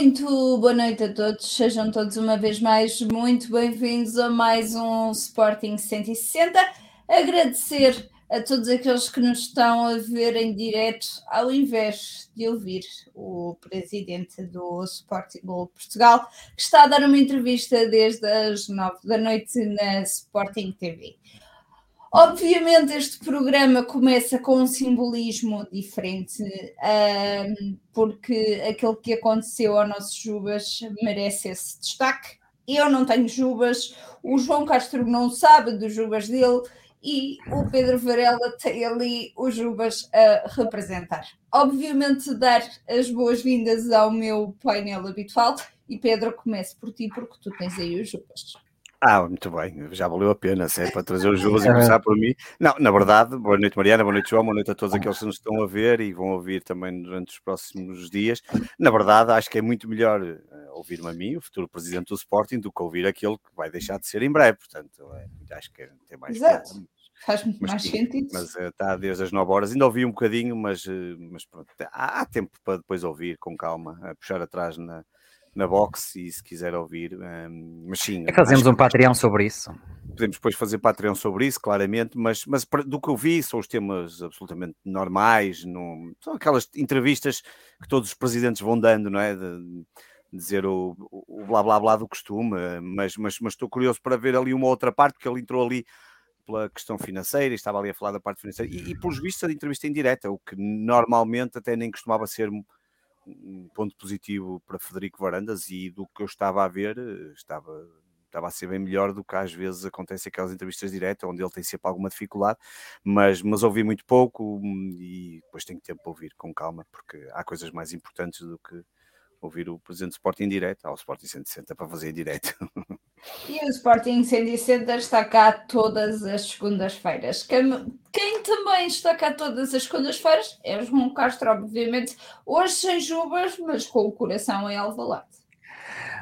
Muito boa noite a todos, sejam todos uma vez mais muito bem-vindos a mais um Sporting 160. Agradecer a todos aqueles que nos estão a ver em direto, ao invés de ouvir o presidente do Sporting Portugal, que está a dar uma entrevista desde as nove da noite na Sporting TV. Obviamente, este programa começa com um simbolismo diferente, um, porque aquilo que aconteceu ao nosso Jubas merece esse destaque. Eu não tenho Jubas, o João Castro não sabe dos Jubas dele e o Pedro Varela tem ali os Jubas a representar. Obviamente, dar as boas-vindas ao meu painel habitual e Pedro, comece por ti, porque tu tens aí os Jubas. Ah, muito bem, já valeu a pena, se é para trazer os jogos e começar por mim. Não, na verdade, boa noite Mariana, boa noite João, boa noite a todos aqueles que nos estão a ver e vão ouvir também durante os próximos dias. Na verdade, acho que é muito melhor uh, ouvir-me a mim, o futuro presidente do Sporting, do que ouvir aquele que vai deixar de ser em breve. Portanto, é, acho que tem mais Exato. Faz muito mais sentido. Mas está eh, desde as 9 horas, ainda ouvi um bocadinho, mas, uh, mas pronto, há, há tempo para depois ouvir com calma, a puxar atrás na, na box e se quiser ouvir. Um, mas sim. É fazemos um Patreon sobre isso. Podemos depois fazer Patreon sobre isso, claramente, mas, mas do que eu vi são os temas absolutamente normais, não, são aquelas entrevistas que todos os presidentes vão dando, não é? De, dizer o, o, blá blá blá do costume, mas, mas, mas estou curioso para ver ali uma outra parte, porque ele entrou ali pela questão financeira, estava ali a falar da parte financeira, e, e pelos vistos a entrevista em direta, o que normalmente até nem costumava ser um ponto positivo para Federico Varandas e do que eu estava a ver, eh, estava, estava a ser bem melhor do que às vezes acontece aquelas entrevistas diretas, onde ele tem sempre alguma dificuldade, mas, mas ouvi muito pouco hum, e depois tenho tempo para ouvir com calma, porque há coisas mais importantes do que ouvir o presidente do Sporting em direto, ao Sporting 160 para fazer em direto. E o Sporting 160 está cá todas as segundas-feiras. Quem, quem, também está cá todas as segundas-feiras é o João Castro, obviamente, hoje sem jubas, mas com o coração em Alvalade.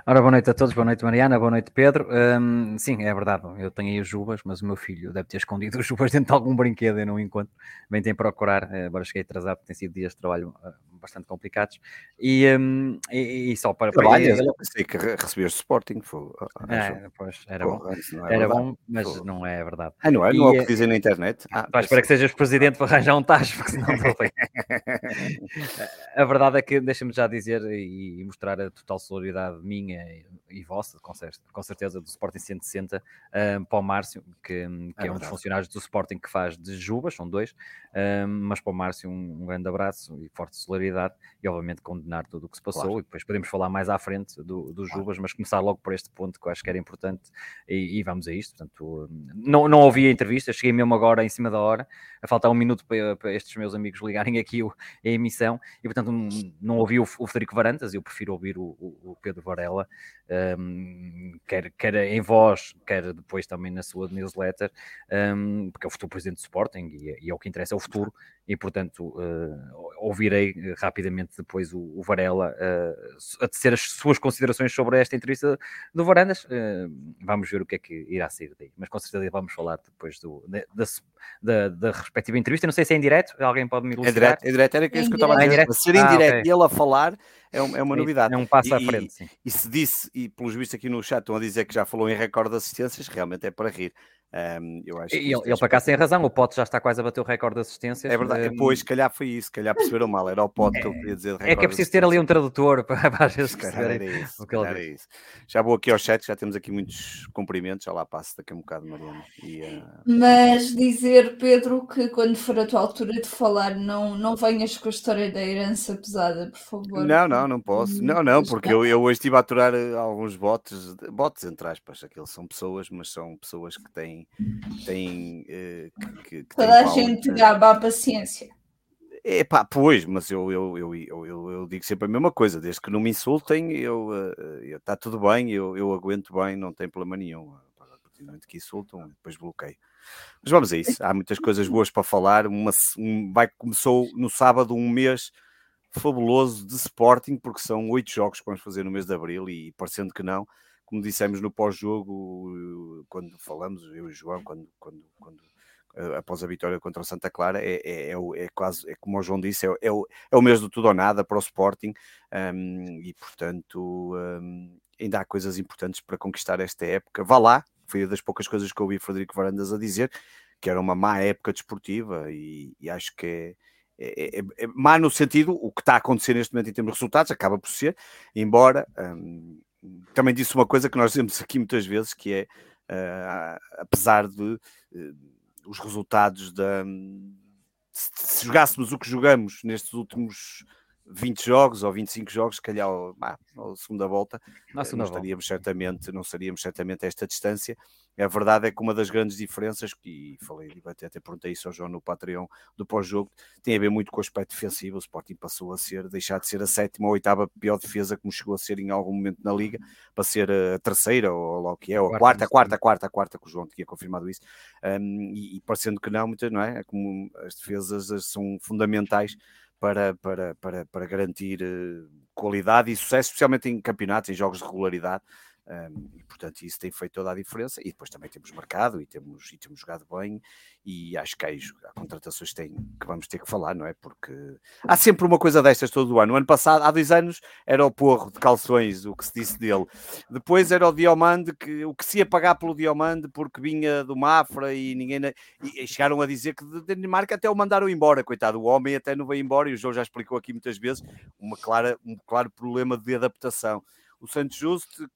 Ora, boa noite a todos, boa noite Mariana, boa noite Pedro. Um, sim, é verdade, eu tenho aí os jubas, mas o meu filho deve ter escondido os jubas dentro de algum brinquedo e não encontro. Bem, tem procurar, eh, agora cheguei atrasado, porque tem sido dias de trabalho eh, bastante complicados. E, um, e, e, só para. Trabalhas? Eu pensei que recebias Sporting. Foi, é, pois, era Pô, bom. É era bom, mas não é verdade. Ah, não é? Não é o que dizem na internet. Ah, ah espero que sejas presidente para arranjar um tacho, porque senão bem. a verdade é que, deixa-me já dizer e mostrar a total solidariedade minha e vossa, com certeza, com certeza do Sporting 160, um, para o Márcio, que, que é, é um dos funcionários do Sporting que faz de Jubas, são dois, um, mas para o Márcio um, um, grande abraço e forte solidariedade e obviamente condenar tudo o que se passou claro. e depois podemos falar mais à frente do, do Jubas, claro. mas começar logo por este ponto que eu acho que era importante e, e vamos a isto, portanto não, não ouvi a entrevista, cheguei mesmo agora em cima da hora, a faltar um minuto para, para estes meus amigos ligarem aqui o, a emissão e portanto não ouvi o, o Federico Varandas, eu prefiro ouvir o, o Pedro Varela um, quer, quer em voz, quer depois também na sua newsletter, um, porque é o futuro presidente do Sporting e, e, é o que interessa, é o futuro, e portanto uh, ouvirei rapidamente depois o, o Varela uh, a tecer as suas considerações sobre esta entrevista do Varandas. Uh, vamos ver o que é que irá sair daí, mas com certeza vamos falar depois do, da, da, da respectiva entrevista. Não sei se é em direto, alguém pode me ilustrar. É direto, é direto era isso que eu estava a dizer. É ser em ah, direto okay. e ele a falar é, um, é uma novidade. É um passo e, à frente, sim. E, e se disse, e pelos vistos aqui no chat estão a dizer que já falou em recorde de assistências, realmente é para rir. Um, eu acho e ele, ele para cá tem razão, o Pote já está quase a bater o recorde de assistências. É verdade, um... pois, se calhar foi isso, se calhar perceberam mal, era o Pote é, que eu queria dizer. É que é preciso ter ali um tradutor para, para vezes era isso, o que ele era isso. Já vou aqui ao chat, já temos aqui muitos cumprimentos, já lá passo daqui a um bocado, Mariana. E, uh... Mas dizer, Pedro, que quando for a tua altura de falar, não, não venhas com a história da herança pesada, por favor. Não, não, não posso. Não, não, porque eu, eu hoje estive a aturar eh, alguns botes, botes entre aspas, aqueles são pessoas, mas são pessoas que têm, têm. Uh, que, que Toda a gente gaba a paciência. É pá, pois, mas eu, eu, eu, eu, eu, digo sempre a mesma coisa, desde que não me insultem, eu está uh, tudo bem, eu, eu aguento bem, não tem problema nenhum. A partir do momento que insultam, depois bloqueio. Mas vamos a isso, há muitas coisas boas para falar. Uma, um, vai, começou no sábado um mês fabuloso de Sporting, porque são oito jogos que vamos fazer no mês de Abril e parecendo que não, como dissemos no pós-jogo, quando falamos, eu e João, quando, quando, quando, após a vitória contra o Santa Clara, é, é, é, é quase, é como o João disse, é, é, o, é o mês do tudo ou nada para o Sporting um, e, portanto, um, ainda há coisas importantes para conquistar esta época. Vá lá, foi das poucas coisas que eu ouvi Frederico Varandas a dizer, que era uma má época desportiva e, e acho que é, é, é, é, má no sentido, o que está a acontecer neste momento em termos de resultados, acaba por ser, embora um, também disse uma coisa que nós dizemos aqui muitas vezes, que é, uh, apesar de uh, os resultados da... Se jogássemos o que jogamos nestes últimos 20 jogos ou 25 jogos, se calhar ah, a segunda volta, segunda não estaríamos volta. certamente, não estaríamos certamente a esta distância. A verdade é que uma das grandes diferenças, e falei, e até, até perguntei isso ao João no Patreon do pós-jogo, tem a ver muito com o aspecto defensivo. O Sporting passou a ser, deixar de ser a sétima ou oitava pior defesa, como chegou a ser em algum momento na Liga, para ser a terceira, ou lá o que é, ou a quarta, a quarta, a quarta, a quarta, que o João tinha confirmado isso. Um, e, e parecendo que não, muitas, não é? Como as defesas são fundamentais para, para, para, para garantir uh, qualidade e sucesso, especialmente em campeonatos, em jogos de regularidade. Um, e portanto isso tem feito toda a diferença e depois também temos marcado e temos, e temos jogado bem e acho que há, há contratações que, tem, que vamos ter que falar, não é? Porque há sempre uma coisa destas todo o ano. O ano passado, há dois anos, era o porro de calções, o que se disse dele. Depois era o Diomande, que, o que se ia pagar pelo Diomande porque vinha do Mafra e ninguém... E, chegaram a dizer que de Dinamarca até o mandaram embora, coitado. O homem até não veio embora e o João já explicou aqui muitas vezes uma clara, um claro problema de adaptação o Santos Justo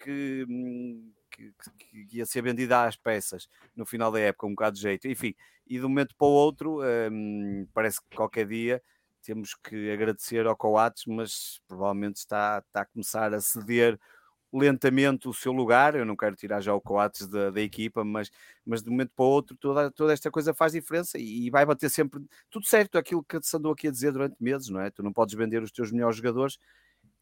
hum, que, que, que, ia ser vendida às peças no final da época, um bocado de jeito, enfim, e de um momento para o outro, um, parece que qualquer dia temos que agradecer ao Coates, mas provavelmente está, está a começar a ceder lentamente o seu lugar. Eu não quero tirar já o Coates da, da equipa, mas, mas de um momento para o outro toda, toda esta coisa faz diferença e, e vai bater sempre tudo certo aquilo que se andou aqui a dizer durante meses, não é? Tu não podes vender os teus melhores jogadores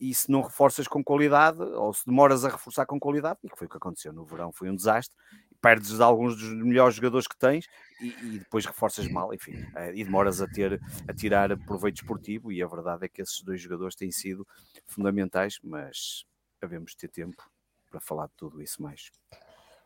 e se não reforças com qualidade, ou se demoras a reforçar com qualidade, e que foi o que aconteceu no verão, foi um desastre, perdes alguns dos melhores jogadores que tens e, e depois reforças mal, enfim, eh, e demoras a ter a tirar proveito esportivo, e a verdade é que esses dois jogadores têm sido fundamentais, mas devemos ter tempo para falar de tudo isso mais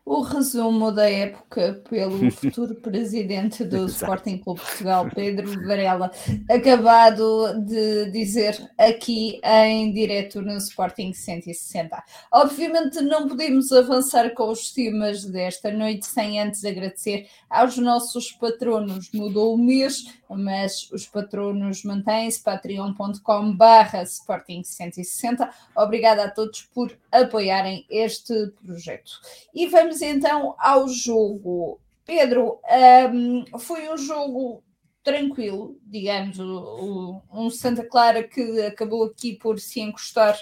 o resumo da época pelo futuro presidente do Sporting Clube Portugal, Pedro Varela, acabado de dizer aqui em direto no Sporting 160. Obviamente não podemos avançar com os temas desta noite sem antes agradecer aos nossos patronos. Mudou o mês, mas os patronos mantêm-se, patreon.com barra Sporting 160. Obrigada a todos por apoiarem este projeto. E vamos vamos então ao jogo. Pedro, um, foi um jogo tranquilo, digamos, o, o, um Santa Clara que acabou aqui por se encostar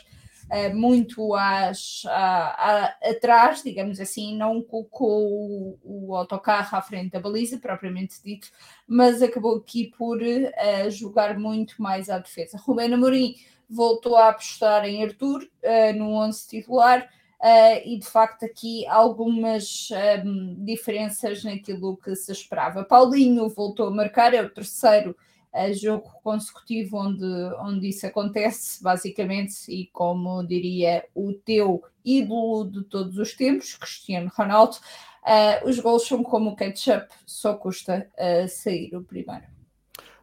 uh, muito às, a, a, atrás, digamos assim, não colocou o, o, autocarro à frente da baliza, propriamente dito, mas acabou aqui por uh, jogar muito mais à defesa. Rubén Amorim voltou a apostar em Arthur uh, no 11 titular, uh, e de facto aqui algumas um, ehm, diferenças naquilo que se esperava. Paulinho voltou a marcar, é o terceiro uh, jogo consecutivo onde, onde isso acontece, basicamente, e como diria o teu ídolo de todos os tempos, Cristiano Ronaldo. Uh, os gols são como o ketchup, só custa sair o primeiro.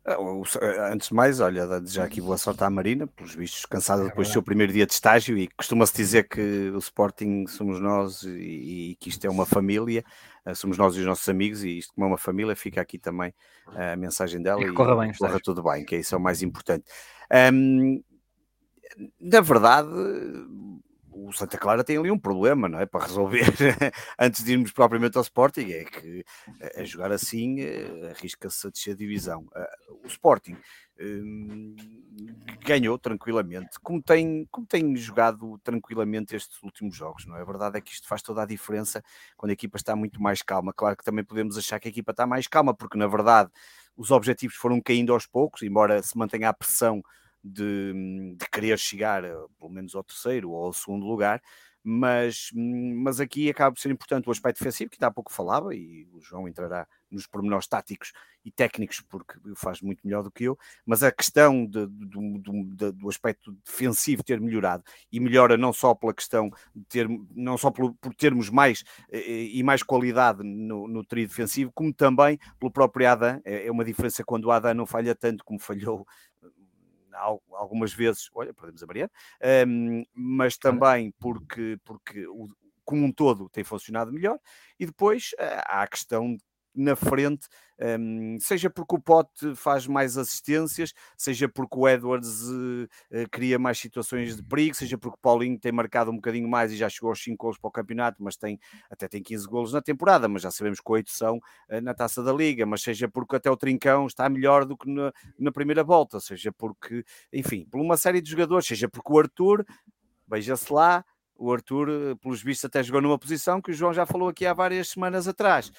Ah, ah, antes de mais, olha, já aqui boa sorte à Marina, pelos vistos, cansada é depois do seu primeiro dia de estágio e costuma-se dizer que o Sporting somos nós e, e, que isto é uma família, ah, somos nós e os nossos amigos e isto como é uma família, fica aqui também a mensagem dela e, corra bem, corra tudo bem, que é isso é o mais importante. Um, na verdade, o Santa Clara tem ali um problema, não é? Para resolver antes de irmos propriamente ao Sporting, é que a jogar assim eh, arrisca-se a descer a divisão. Eh, o Sporting hum, ganhou tranquilamente, como tem, como tem jogado tranquilamente estes últimos jogos, não é? A verdade é que isto faz toda a diferença quando a equipa está muito mais calma. Claro que também podemos achar que a equipa está mais calma, porque na verdade os objetivos foram caindo aos poucos, embora se mantenha a pressão de, de querer chegar pelo menos ao terceiro ou ao segundo lugar, mas, mas aqui acaba por ser importante o aspecto defensivo, que ainda há pouco falava, e o João entrará nos pormenores táticos e técnicos, porque faz muito melhor do que eu, mas a questão de, de, de, do aspecto defensivo ter melhorado e melhora não só pela questão de ter, não só por, por termos mais eh, e mais qualidade no, no trio defensivo, como também pelo próprio Adam. É, é uma diferença quando o Adam não falha tanto como falhou algumas vezes, olha, perdemos a Mariana, um, mas também porque, porque o, como um todo tem funcionado melhor, e depois uh, há a questão na frente, um, seja porque o Pote faz mais assistências, seja porque o Edwards uh, uh, cria mais situações de perigo, seja porque o Paulinho tem marcado um bocadinho mais e já chegou aos 5 gols para o campeonato, mas tem até tem 15 gols na temporada, mas já sabemos que 8 são uh, na taça da Liga, mas seja porque até o Trincão está melhor do que na, na primeira volta, seja porque, enfim, por uma série de jogadores, seja porque o Arthur, veja-se lá, o Arthur, eh, pelos vistos, até jogou numa posição que o João já falou aqui há várias semanas atrás.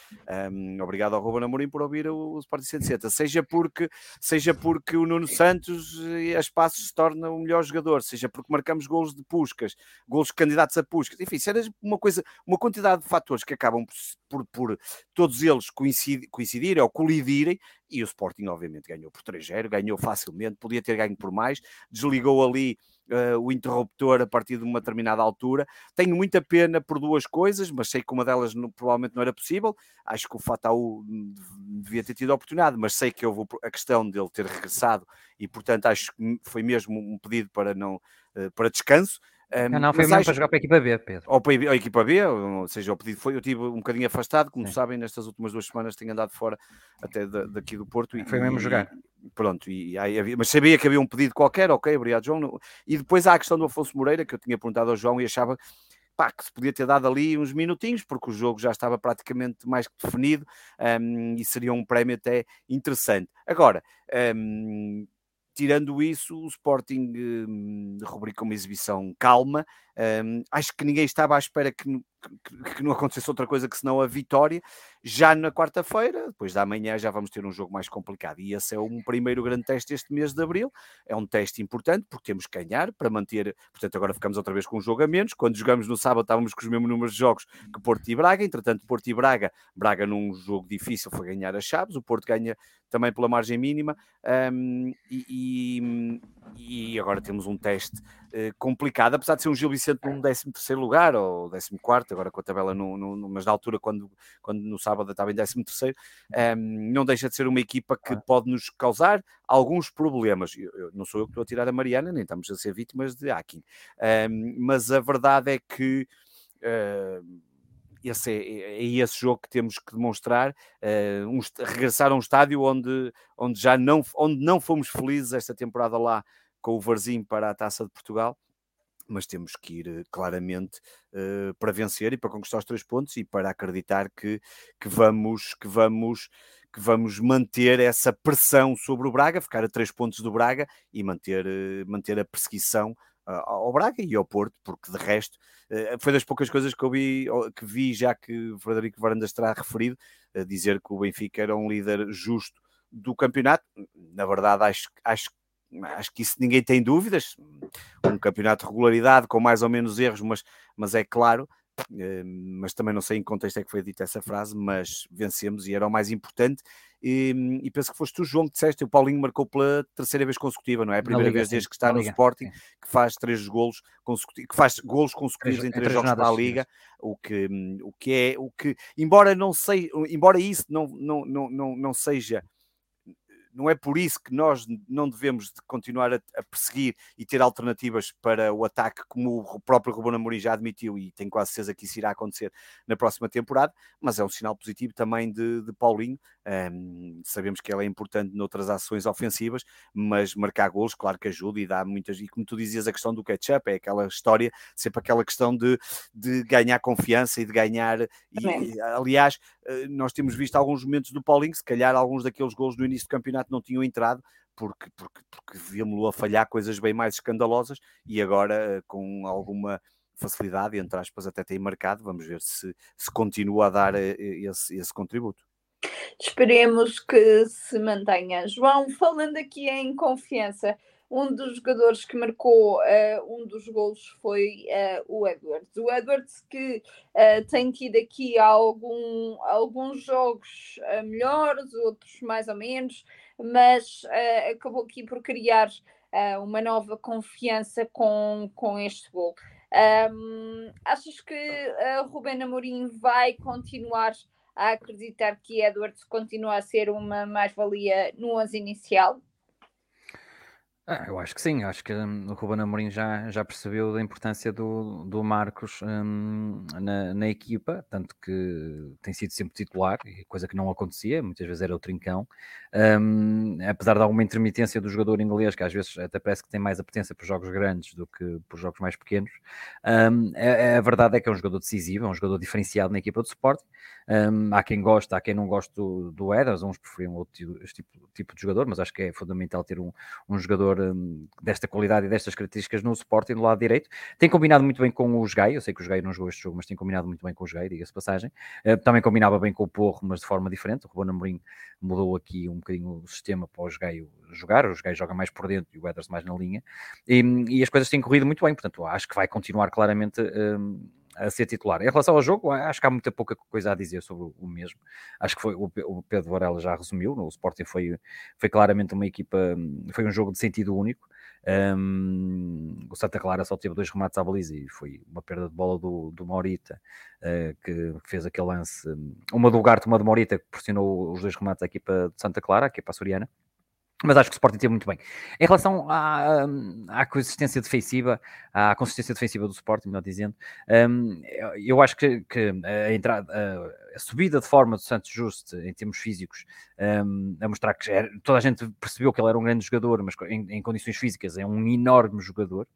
Um, obrigado ao Ruben Amorim por ouvir o, Sporting 160. Seja porque, seja porque o Nuno Santos e as passos se torna o melhor jogador, seja porque marcamos golos de puscas, golos candidatos a puscas, enfim, será uma coisa, uma quantidade de fatores que acabam por, por, por todos eles coincidir, coincidirem ou colidirem e o Sporting obviamente ganhou por 3-0, ganhou facilmente, podia ter ganho por mais, desligou ali uh, o interruptor a partir de uma determinada altura. Tenho muita pena por duas coisas, mas sei que uma delas não, provavelmente não era possível. Acho que o Fataú devia ter tido a oportunidade, mas sei que houve a questão dele ter regressado e, portanto, acho que foi mesmo um pedido para, não, uh, para descanso. Um, não, não, foi mesmo acho... para jogar para a equipa B, Pedro. Ou para a equipa B, ou seja, o pedido foi, eu estive um bocadinho afastado, como Sim. sabem, nestas últimas duas semanas tenho andado fora até daqui do Porto. E, foi mesmo e, jogar. Pronto, e, havia, mas sabia que havia um pedido qualquer, ok, obrigado João. E depois há a questão do Afonso Moreira, que eu tinha perguntado ao João e achava pá, que se podia ter dado ali uns minutinhos, porque o jogo já estava praticamente mais que definido um, e seria um prémio até interessante. Agora, um, tirando isso, o Sporting hum, rubrica uma exibição calma. Hum, acho que ninguém estava à espera que, que, que, não acontecesse outra coisa que senão a vitória. Já na quarta-feira, depois da manhã, já vamos ter um jogo mais complicado. E esse é um primeiro grande teste este mês de abril. É um teste importante porque temos que ganhar para manter. Portanto, agora ficamos outra vez com um jogo a menos. Quando jogamos no sábado, estávamos com os mesmos números de jogos que Porto e Braga. Entretanto, Porto e Braga, Braga num jogo difícil foi ganhar as chaves. O Porto ganha também pela margem mínima. Um, e, e, e, agora temos um teste uh, complicado, apesar de ser um Gil Vicente num 13 lugar ou 14, agora com a tabela, no, no, mas na altura, quando, quando no sábado estava em 13, um, não deixa de ser uma equipa que pode nos causar alguns problemas. Eu, eu, não sou eu que estou a tirar a Mariana, nem estamos a ser vítimas de hacking, um, mas a verdade é que. Uh, esse é, é, esse jogo que temos que demonstrar, uh, um, regressar a um estádio onde, onde já não, onde não fomos felizes esta temporada lá com o Varzim para a Taça de Portugal, mas temos que ir eh, claramente uh, para vencer e para conquistar os três pontos e para acreditar que, que vamos que vamos que vamos manter essa pressão sobre o Braga, ficar a três pontos do Braga e manter, manter a perseguição ao Braga e ao Porto, porque de resto foi das poucas coisas que eu vi, que vi já que Frederico Varandas terá referido, dizer que o Benfica era um líder justo do campeonato. Na verdade, acho, acho, acho que isso ninguém tem dúvidas. Um campeonato de regularidade, com mais ou menos erros, mas, mas é claro eh, mas também não sei em que contexto é que foi dita essa frase, mas vencemos e era o mais importante. E, e penso que foste tu, João, que disseste, o Paulinho marcou pela terceira vez consecutiva, não é? A primeira Liga, vez desde que está no Liga, Sporting, sim. que faz três golos consecutivos, que faz golos consecutivos em três, jogos da Liga, o que, o que é, o que, embora não sei, embora isso não, não, não, não, não seja não é por isso que nós não devemos de continuar a, a, perseguir e ter alternativas para o ataque, como o próprio Ruben Amorim já admitiu, e tenho quase certeza que isso irá acontecer na próxima temporada, mas é um sinal positivo também de, de Paulinho. Um, sabemos que ele é importante noutras ações ofensivas, mas marcar gols, claro que ajuda e dá muitas. E como tu dizias, a questão do catch-up é aquela história, sempre aquela questão de, de ganhar confiança e de ganhar. E, aliás, eh, nós temos visto alguns momentos do Paulinho, se calhar alguns daqueles gols no início do campeonato não tinham entrado, porque, porque, porque víamos-lo a falhar coisas bem mais escandalosas e agora eh, com alguma facilidade, entre aspas, até tem marcado. Vamos ver se, se continua a dar eh, esse, esse contributo. Esperemos que se mantenha. João, falando aqui em confiança, um dos jogadores que marcou uh, um dos golos foi uh, o Edwards. O Edwards que uh, tem tido aqui algum, alguns jogos melhores, outros mais ou menos, mas acabou aqui por criar uma nova confiança com, com este gol. Um, achas que uh, Ruben Amorim vai continuar a acreditar que Edwards continua a ser uma mais-valia no 11 inicial? Ah, eu acho que sim, acho que hum, o Ruben Amorim já, já percebeu da importância do, do Marcos hum, na, na, equipa, tanto que tem sido sempre titular, coisa que não acontecia, muitas vezes era o trincão, hum, apesar de alguma intermitência do jogador inglês, que às vezes até parece que tem mais apetência por jogos grandes do que por jogos mais pequenos, a, a, verdade é que é um jogador decisivo, é um jogador diferenciado na equipa de suporte, hum, há quem gosta, há quem não gosta do, do Eders, uns preferiam outro tipo, tipo de jogador, mas acho que é fundamental ter um, um jogador desta qualidade e destas características no Sporting do lado direito. Tem combinado muito bem com o Jogai, eu sei que o Jogai não jogou este jogo, mas tem combinado muito bem com o Jogai, diga-se passagem. Uh, também combinava bem com o Porro, mas de forma diferente. O Ruben Amorim mudou aqui um bocadinho o sistema para o Jogai jogar, o Jogai joga mais por dentro e o Ederson mais na linha, e, e, as coisas têm corrido muito bem, portanto acho que vai continuar claramente... Um, a ser titular. Em relação ao jogo, acho que há muita pouca coisa a dizer sobre o mesmo. Acho que foi o Pedro Varela já resumiu. O Sporting foi, foi claramente uma equipa, foi um jogo de sentido único. Um, o Santa Clara só teve dois remates à baliza e foi uma perda de bola do, do Maurita uh, que fez aquele lance, uma do Garte, uma do Maurita que pressionou os dois remates à equipa de Santa Clara, a equipa açoriana. Mas acho que o Sporting teve muito bem. Em relação à, à consistência defensiva, à consistência defensiva do Sporting, melhor dizendo, um, eu acho que, que a, entrada, a, subida de forma do Santos Justo em termos físicos, um, a mostrar que era, toda a gente percebeu que ele era um grande jogador, mas em, em condições físicas é um enorme jogador.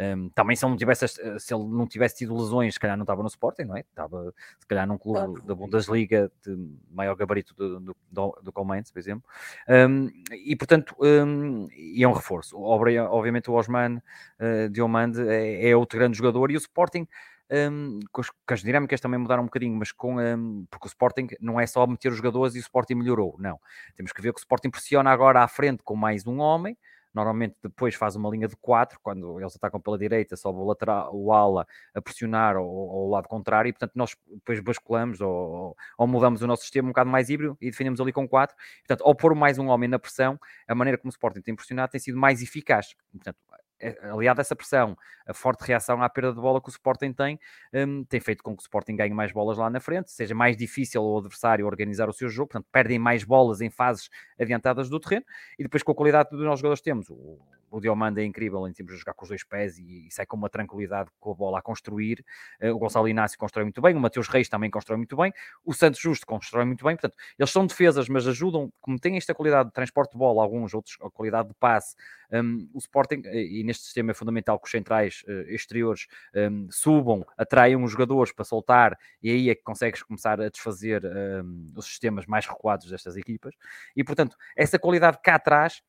Um, também se ele, não tivesse, se ele não tivesse tido lesões, se calhar não estava no Sporting, não é? Estava se calhar num clube da Bundesliga de maior gabarito do, do, do, do por exemplo. Um, e portanto, um, e é um reforço. Obviamente o Osman uh, Diomande é, é outro grande jogador e o Sporting um, com, as, com, as, dinâmicas também mudaram um bocadinho, mas com um, porque o Sporting não é só meter os jogadores e o Sporting melhorou, não. Temos que ver que o Sporting pressiona agora à frente com mais um homem, Normalmente depois faz uma linha de 4, quando eles atacam pela direita, sobe o lateral, o ala a pressionar ao, ao lado contrário, e portanto nós depois basculamos ou, ou, mudamos o nosso sistema um bocado mais híbrido e defendemos ali com 4. Portanto, ao pôr mais um homem na pressão, a maneira como o Sporting tem pressionado tem sido mais eficaz. Portanto, é, aliado a essa pressão, a forte reação à perda de bola que o Sporting tem, um, tem feito com que o Sporting ganhe mais bolas lá na frente, seja mais difícil ao adversário organizar o seu jogo, portanto, perdem mais bolas em fases adiantadas do terreno, e depois com a qualidade dos nossos jogadores temos, o, o Diomanda é incrível em termos de jogar com os dois pés e, e sai com uma tranquilidade com a bola a construir. Uh, o Gonçalo Inácio constrói muito bem, o Mateus Reis também constrói muito bem, o Santos Justo constrói muito bem. Portanto, eles são defesas, mas ajudam, como têm esta qualidade de transporte de bola, alguns outros a qualidade de passe. Um, o Sporting, eh, e neste sistema é fundamental que os centrais uh, exteriores um, subam, atraiam os jogadores para soltar, e aí é que consegues começar a desfazer um, os sistemas mais recuados destas equipas. E portanto, essa qualidade cá atrás,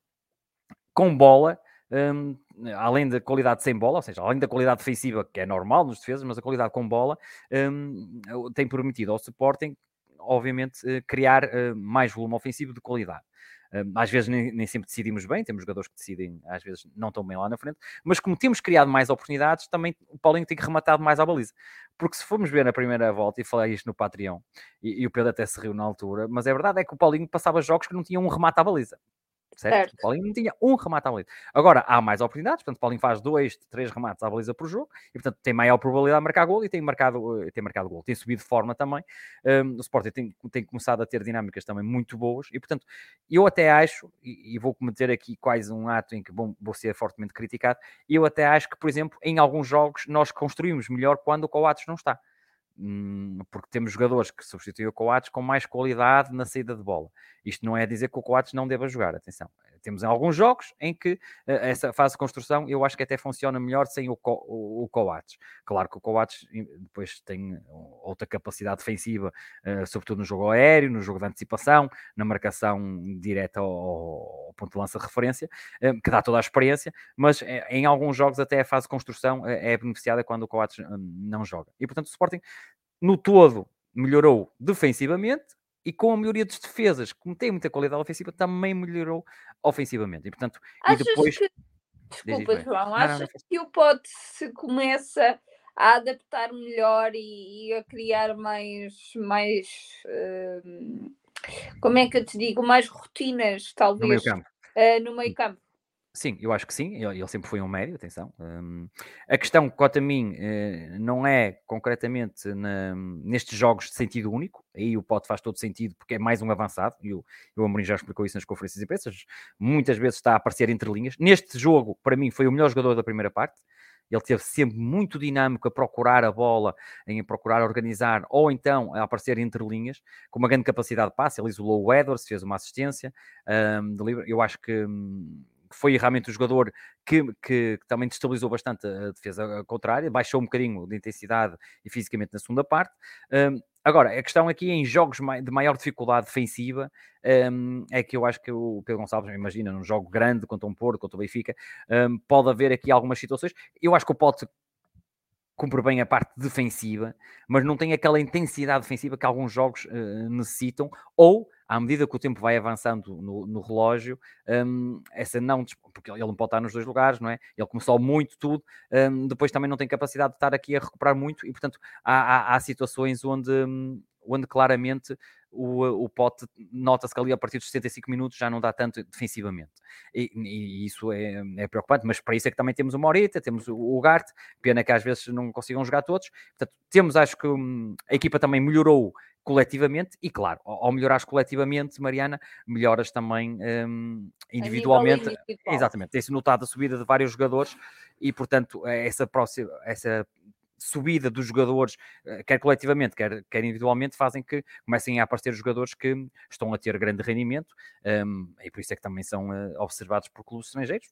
com bola, um, além da qualidade sem bola, ou seja, além da qualidade defensiva, que é normal nos defesas, mas a qualidade com bola, um, tem permitido ao Sporting, obviamente, eh, criar uh, mais volume ofensivo de qualidade. às vezes nem, nem, sempre decidimos bem, temos jogadores que decidem, às vezes não tão bem lá na frente, mas como temos criado mais oportunidades, também o Paulinho tem que rematar mais à baliza. Porque se formos ver na primeira volta, e falei isto no Patreon, e, e, o Pedro até se riu na altura, mas é verdade é que o Paulinho passava jogos que não tinham um remate à baliza. Certo? certo? O Paulinho não tinha um remate à baliza. Agora há mais oportunidades, portanto, o Paulinho faz dois, três remates à baliza por jogo e, portanto, tem maior probabilidade de marcar gol e tem marcado, eh, tem marcado gol. Tem subido de forma também. Um, o Sporting tem, tem começado a ter dinâmicas também muito boas e, portanto, eu até acho, e, e vou cometer aqui quase um ato em que bom, vou ser fortemente criticado, eu até acho que, por exemplo, em alguns jogos nós construímos melhor quando o Coates não está. Hum, porque temos jogadores que substituem o Coates com mais qualidade na saída de bola. Isto não é dizer que o Coates não deva jogar, atenção temos alguns jogos em que uh, essa fase de construção eu acho que até funciona melhor sem o, co o, o Coates. Claro que o Coates depois tem outra capacidade defensiva, uh, sobretudo no jogo aéreo, no jogo de antecipação, na marcação direta ao, ao ponto de lança de referência, que dá toda a experiência, mas em alguns jogos até a fase de construção é beneficiada quando o Coates não joga. E portanto o Sporting no todo melhorou defensivamente, e com a melhoria das defesas, como tem muita qualidade ofensiva, também melhorou ofensivamente. E portanto, Achas e depois. Que... Desculpa, João. Achas que o pote se começa a adaptar melhor e, e a criar mais, mais uh, como é que eu te digo, mais rotinas, talvez, no meio campo? Uh, no meio campo. Sim, eu acho que sim. Ele sempre foi um médio, atenção. Um, a questão, quanto a mim, uh, não é concretamente na, nestes jogos de sentido único. Aí o pote faz todo sentido porque é mais um avançado. E o, o Amorim já explicou isso nas conferências de imprensa. Muitas vezes está a aparecer entre linhas. Neste jogo, para mim, foi o melhor jogador da primeira parte. Ele teve sempre muito dinâmico a procurar a bola, em procurar organizar, ou então a aparecer entre linhas, com uma grande capacidade de passe. Ele isolou o Edwards, fez uma assistência. Um, eu acho que hum, foi realmente o jogador que, que, que, também destabilizou bastante a defesa contrária, baixou um bocadinho de intensidade e fisicamente na segunda parte. Um, agora, a questão aqui em jogos de maior dificuldade defensiva um, é que eu acho que o Pedro Gonçalves, imagina, num jogo grande contra um Porto, contra o Benfica, um, pode haver aqui algumas situações. Eu acho que o Pote cumpre bem a parte defensiva, mas não tem aquela intensidade defensiva que alguns jogos uh, necessitam, ou à medida que o tempo vai avançando no, no relógio, um, essa não, porque ele não pode estar nos dois lugares, não é? Ele começou muito tudo, um, depois também não tem capacidade de estar aqui a recuperar muito, e portanto há, há, há situações onde, hum, onde claramente o, o Pote nota-se que ali a partir dos 75 minutos já não dá tanto defensivamente. E, e isso é, é, preocupante, mas para isso é que também temos o Morita, temos o, o Gart, pena que às vezes não consigam jogar todos. Portanto, temos, acho que hum, a equipa também melhorou coletivamente e, claro, ao melhorares coletivamente, Mariana, melhoras também um, individualmente. Exatamente, tem-se notado a subida de vários jogadores e, portanto, essa, próxima, essa subida dos jogadores, eh, quer coletivamente, quer, quer individualmente, fazem que comecem a aparecer jogadores que estão a ter grande rendimento um, e por isso é que também são uh, observados por clubes estrangeiros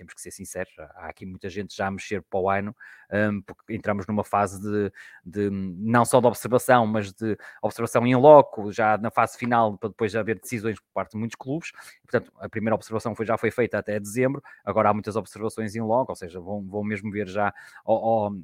temos que ser sinceros, há aqui muita gente já a mexer para o ano, um, porque entramos numa fase de, de, não só de observação, mas de observação em loco, já na fase final, para depois haver decisões por parte de muitos clubes. Portanto, a primeira observação foi, já foi feita até dezembro, agora há muitas observações em loco, ou seja, vão, vão mesmo ver já,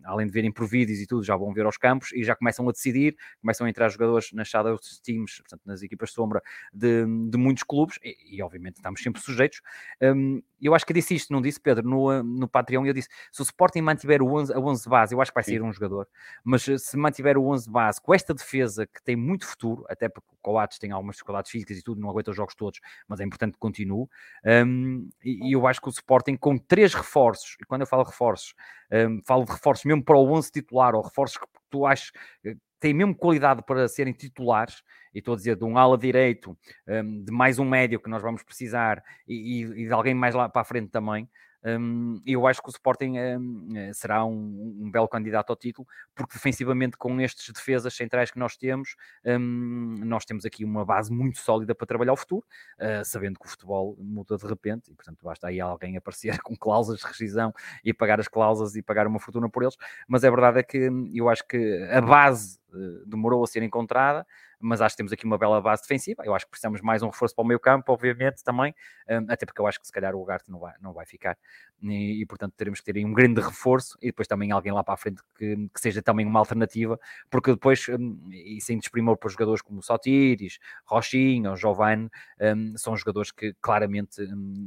além de verem por vídeos e tudo, já vão ver aos campos e já começam a decidir, começam a entrar jogadores nas shadows teams, portanto, nas equipas sombra de, de muitos clubes, e, e, obviamente estamos sempre sujeitos. Um, eu acho que disse isto num disse, Pedro, no, no Patreon, eu disse: se o Sporting mantiver o 11, a 11 base, eu acho que vai sair um jogador, mas eh, se mantiver o 11 base com esta defesa que tem muito futuro, até porque o Coates tem algumas dificuldades físicas e tudo, não aguenta os jogos todos, mas é importante que continue. Um, e, e, eu acho que o Sporting, com três reforços, e quando eu falo reforços, um, falo de reforços mesmo para o 11 titular, ou reforços que tu achas eh, têm mesmo qualidade para serem titulares, e estou a dizer de um ala direito, um, de mais um médio que nós vamos precisar e, e, de alguém mais lá para a frente também. Um, eu acho que o Sporting um, eh, será um, um, belo candidato ao título, porque defensivamente, com estes defesas centrais que nós temos, hum, nós temos aqui uma base muito sólida para trabalhar o futuro, uh, sabendo que o futebol muda de repente, e portanto basta aí alguém aparecer com cláusulas de rescisão e pagar as cláusulas e pagar uma fortuna por eles. Mas a verdade é que hum, eu acho que a base uh, demorou a ser encontrada mas acho que temos aqui uma bela base defensiva. Eu acho que precisamos mais um reforço para o meio campo, obviamente, também, hum, até porque eu acho que se calhar o Ugarte não vai, não vai ficar, e, e, portanto teremos que ter aí um grande reforço e depois também alguém lá para a frente que, que seja também uma alternativa, porque depois, um, e sem desprimor para jogadores como Sotiris, Rochinho ou Giovanni, um, são jogadores que claramente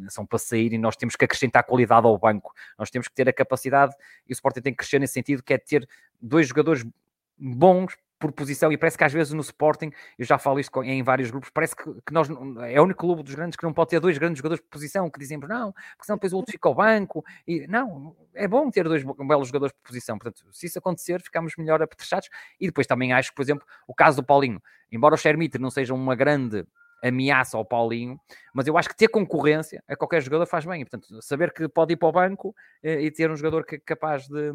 são para sair e nós temos que acrescentar qualidade ao banco, nós temos que ter a capacidade, e o Sporting tem que crescer nesse sentido, que é ter dois jogadores bons por posição, e parece que às vezes no Sporting, eu já falo isto em vários grupos, parece que, que nós é o único clube dos grandes que não pode ter dois grandes jogadores por posição, que dizem, não, porque senão depois o outro fica ao banco, e não, é bom ter dois belos jogadores por posição, portanto, se isso acontecer, ficamos melhor apetrechados, e depois também acho por exemplo, o caso do Paulinho, embora o Schermite não seja uma grande ameaça ao Paulinho, mas eu acho que ter concorrência a qualquer jogador faz bem. Portanto, saber que pode ir para o banco eh, e ter um jogador que é capaz de,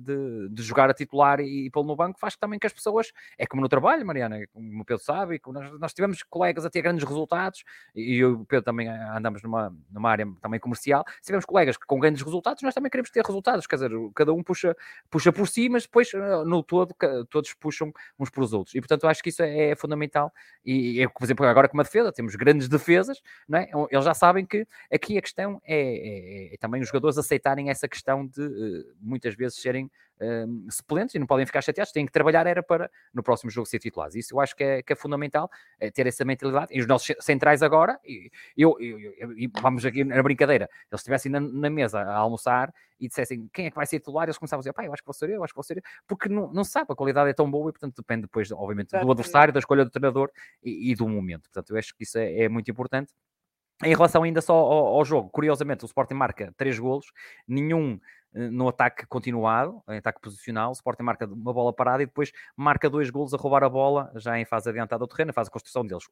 de, de jogar a titular e, e pô-lo no banco faz também que as pessoas, é como no trabalho, Mariana, é como o Pedro sabe, nós, nós tivemos colegas a ter grandes resultados e eu e o Pedro também andamos numa, numa área também comercial. Se tivermos colegas com grandes resultados, nós também queremos ter resultados, quer dizer, cada um puxa, puxa por si, mas depois eh, no todo todos puxam uns para os outros. E portanto, eu acho que isso é, é fundamental. E, e, por exemplo, agora com uma defesa, temos grandes defesas, não é? eles já sabem que aqui a questão é, é, é também os jogadores aceitarem essa questão de uh, muitas vezes serem uh, suplentes e não podem ficar chateados, têm que trabalhar era para no próximo jogo ser titulares. Isso eu acho que é, que é fundamental, é ter essa mentalidade. E os nossos centrais agora, eu, eu, eu, eu vamos aqui na brincadeira, eles estivessem na, na, mesa a almoçar e dissessem quem é que vai ser titular, eles começavam a dizer, pá, eu acho que vou ser eu, eu acho que vou ser eu, porque não, não sabe, a qualidade é tão boa e portanto depende depois, obviamente, do adversário, da escolha do treinador e, e do momento. Portanto, eu acho que isso é, é muito importante. Em relação ainda só ao, ao, jogo, curiosamente, o Sporting marca 3 golos, nenhum no ataque continuado, em ataque posicional, o Sporting marca uma bola parada e depois marca dois golos a roubar a bola, já em fase adiantada do terreno, faz a construção deles.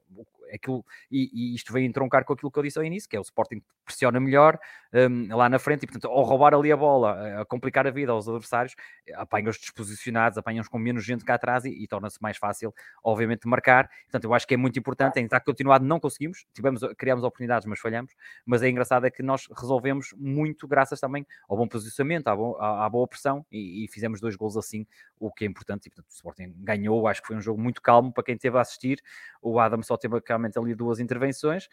Aquilo, e, e, isto vem entroncar com aquilo que eu disse ao início, que é o Sporting pressiona melhor um, lá na frente e, portanto, ao roubar ali a bola, a complicar a vida aos adversários, apanha-os desposicionados, apanha-os com menos gente cá atrás e, e torna-se mais fácil, obviamente, marcar. Portanto, eu acho que é muito importante, em ataque continuado não conseguimos, tivemos, criámos oportunidades, mas falhamos, mas é engraçado é que nós resolvemos muito graças também ao bom posicionamento à, bo à, à boa pressão e, e, fizemos dois gols assim, o que é importante. E, portanto, o Sporting ganhou, acho que foi um jogo muito calmo para quem esteve a assistir. O Adam só teve realmente ali duas intervenções,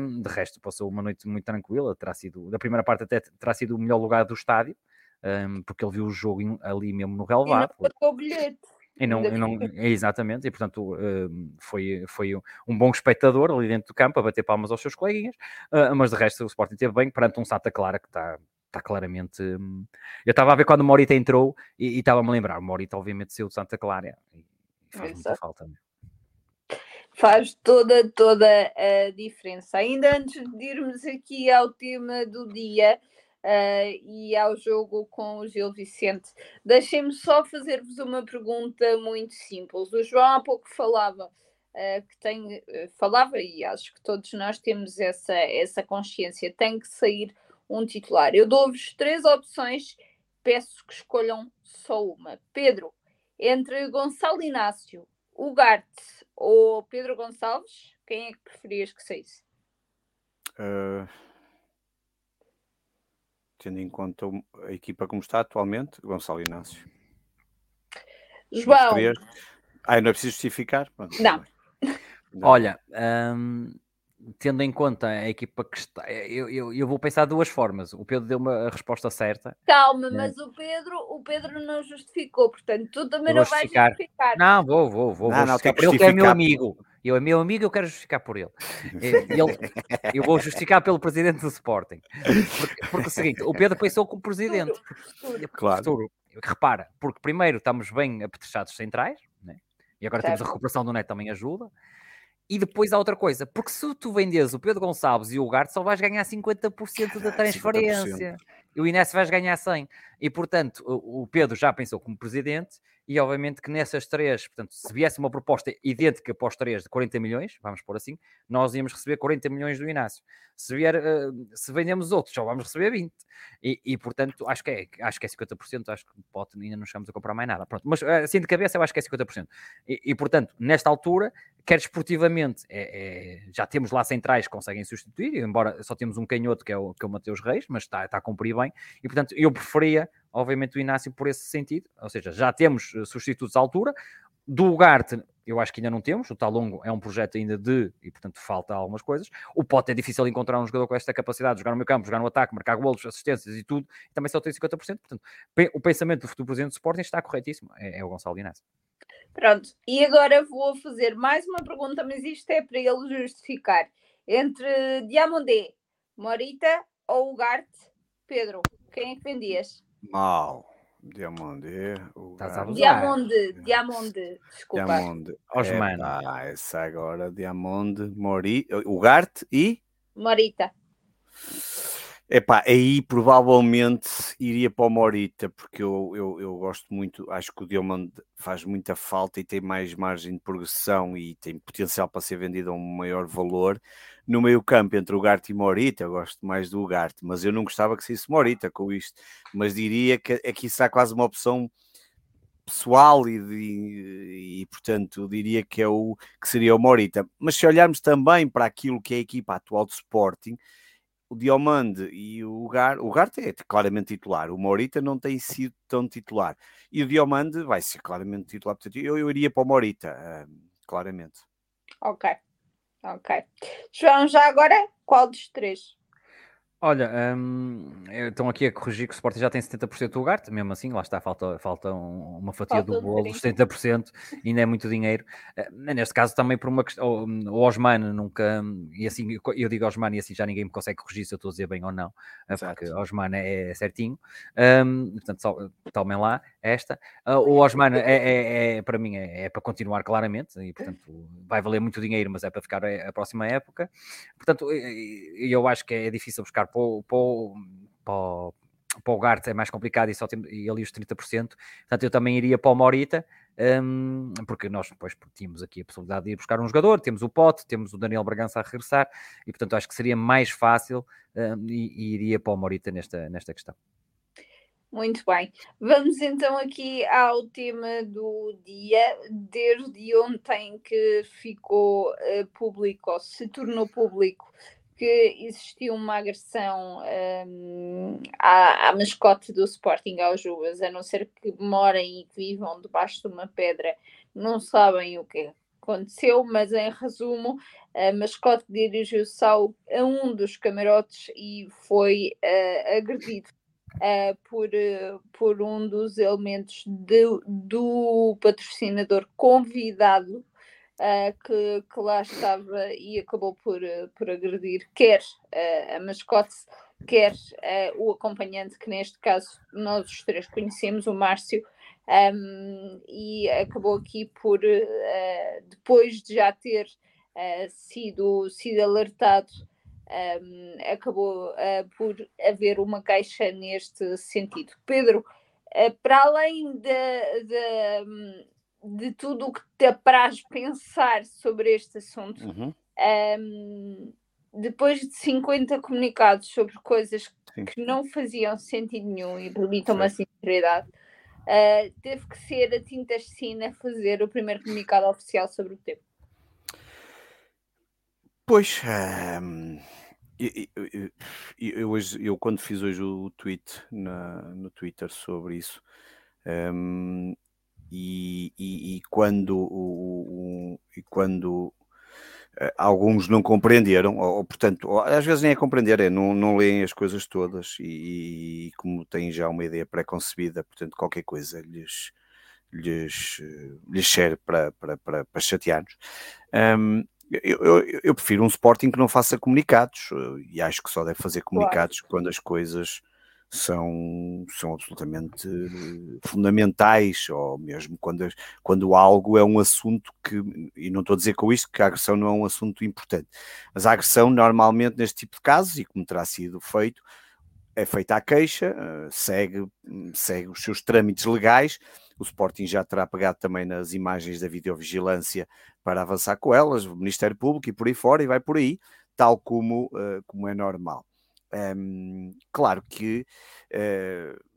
um, de resto passou uma noite muito tranquila, terá sido, da primeira parte até terá sido o melhor lugar do estádio, um, porque ele viu o jogo ali mesmo no relevado. E bilhete. E não, e não, exatamente, e portanto foi, foi um bom espectador ali dentro do campo a bater palmas aos seus coleguinhas, ah, mas de resto o Sporting teve bem perante um Santa Clara que está está claramente. Hum, eu estava a ver quando o Morita entrou e estava-me a lembrar. O Morita, obviamente, saiu de Santa Clara e faz Exato. muita falta. Né? Faz toda, toda a diferença. Ainda antes de irmos aqui ao tema do dia uh, e ao jogo com o Gil Vicente, deixem-me só fazer-vos uma pergunta muito simples. O João há pouco falava. Uh, que tem, uh, falava, e acho que todos nós temos essa, essa consciência, tem que sair um titular. Eu dou-vos três opções, peço que escolham só uma. Pedro, entre Gonçalo Inácio, Ugarte ou Pedro Gonçalves, quem é que preferias que saísse? Uh, tendo em conta a equipa como está atualmente, Gonçalo Inácio. João. Ah, não é preciso justificar? não. não. Olha, hum, tendo em conta a equipa que está, eu, eu, eu vou pensar de duas formas. O Pedro deu uma resposta certa. Calma, né? mas o Pedro, o Pedro não justificou, portanto, tu também não vais justificar. Não, vou, vou, vou. Não, vou não, ele que é meu amigo. Eu é meu amigo, eu quero justificar por ele. ele eu vou justificar pelo presidente do Sporting. Porque, porque é o seguinte, o Pedro pensou como presidente. Claro. Futuro. Repara, porque primeiro estamos bem apetrechados centrais, né? e agora certo. temos a recuperação do Neto também ajuda. E depois há outra coisa, porque se tu vendes o Pedro Gonçalves e o Ugarte, só vais ganhar 50% da transferência. 50%. E o Inés vais ganhar 100%. E, portanto, o Pedro já pensou como presidente e, obviamente, que nessas três, portanto, se viesse uma proposta idêntica para os três de 40 milhões, vamos pôr assim, nós íamos receber 40 milhões do Inácio. Se, vier, uh, se vendemos outros, só vamos receber 20. E, e, portanto, acho que, é, acho que é 50%, acho que pode, ainda não chegamos a comprar mais nada. Pronto, mas assim de cabeça eu acho que é 50%. E, e portanto, nesta altura, quer esportivamente, é, é, já temos lá centrais que conseguem substituir, embora só temos um canhoto que é o, que é o Mateus Reis, mas está, está a cumprir bem, e portanto eu preferia, obviamente, o Inácio por esse sentido, ou seja, já temos eh, substitutos à altura, do Ugarte, eu acho que ainda não temos. O Talongo é um projeto ainda de, e portanto falta algumas coisas. O Pote é difícil encontrar um jogador com esta capacidade de jogar no meio campo, jogar no ataque, marcar golos, assistências e tudo, e também só tem 50%. Portanto, o pensamento do futuro presidente do Sporting está corretíssimo. É, é o Gonçalo Inácio. Pronto, e agora vou fazer mais uma pergunta, mas isto é para ele justificar. Entre Diamondé, Morita ou Ugarte, Pedro, quem Mal. Diamondé. Diamond, Diamond, desculpa. Diamond. Osman. É, essa agora, Diamond, Mori, Ugarte e? Morita. Epá, aí provavelmente iria para o Morita, porque eu, eu, eu gosto muito, acho que o Diamond faz muita falta e tem mais margem de progressão e tem potencial para ser vendido a um maior valor. No meio campo, entre o Garte e Morita, eu gosto mais do Garte, mas eu não gostava que fosse Morita com isto, mas diria que aqui está quase uma opção pessoal e, de, e, portanto diria que é o que seria o Morita. Mas se olharmos também para aquilo que é a equipa atual do Sporting, o Diomande e o Gar, o Garte é claramente titular, o Morita não tem sido tão titular, e o Diomande vai ser claramente titular, portanto eu, eu iria para o Morita, uh, claramente. Ok, ok. João, já agora, qual dos três? Olha, hum, estão aqui a corrigir que o Sporting já tem 70% do lugar, mesmo assim, lá está, falta, falta uma fatia falta do bolo, 70%, ainda é muito dinheiro. Uh, neste caso, também por uma questão, o Osman nunca, e assim, eu digo Osman e assim já ninguém me consegue corrigir se eu estou a dizer bem ou não, uh, porque Osman é, é certinho, um, portanto, só, tomem lá esta. Uh, o Osman é, é, é, para mim, é, é, para continuar claramente, e portanto vai valer muito dinheiro, mas é para ficar a, a próxima época. Portanto, eu acho que é difícil buscar para o, para para para o é mais complicado e só tem e ali os 30%. Portanto, eu também iria para o Morita, um, porque nós depois tínhamos aqui a possibilidade de ir buscar um jogador, temos o Pote, temos o Daniel Bragança a regressar, e portanto acho que seria mais fácil um, e, e, iria para o Morita nesta, nesta questão. Muito bem. Vamos então aqui ao tema do dia. Desde ontem que ficou uh, público, ou se tornou público, que existiu uma agressão um, à, à, mascote do Sporting aos Juvas, a não ser que morem e que vivam debaixo de uma pedra, não sabem o que aconteceu, mas em resumo, a mascote dirigiu-se a um dos camarotes e foi uh, agredido uh, por, uh, por um dos elementos de, do patrocinador convidado uh, que, que, lá estava e acabou por, uh, por agredir quer uh, a mascote, quer o acompanhante, que neste caso nós os três conhecemos, o Márcio, um, e acabou aqui por, depois de já ter sido, sido alertado, um, acabou por haver uma queixa neste sentido. Pedro, para além da, de tudo o que te apraz pensar sobre este assunto. Uhum. Um, depois de 50 comunicados sobre coisas Sim. que não faziam sentido nenhum e permitam-me a sinceridade, uh, teve que ser a Tinta China fazer o primeiro comunicado oficial sobre o tema. Pois, eu, eu, eu, hoje, eu, quando fiz hoje o tweet na, no Twitter sobre isso, e, e, e quando, o, o, e quando uh, alguns não compreenderam, ou, ou, portanto, ou, às vezes nem é compreender, é não, não leem as coisas todas e, e, como têm já uma ideia pré-concebida, portanto, qualquer coisa lhes, lhes, lhes serve para, para, para, para chatear-nos. Um, eu, eu, eu, prefiro um Sporting que não faça comunicados eh, e acho que só deve fazer comunicados claro. quando as coisas são, são absolutamente fundamentais, ou mesmo quando, quando algo é um assunto que, e não estou a dizer com isto que a agressão não é um assunto importante, mas a agressão normalmente neste tipo de casos, e como terá sido feito, é feita a queixa, eh, segue, segue os seus trâmites legais, o Sporting já terá pegado também nas imagens da videovigilância para avançar com elas, o Ministério Público e por aí fora, e vai por aí, tal como, uh, como é normal. Um, claro que uh,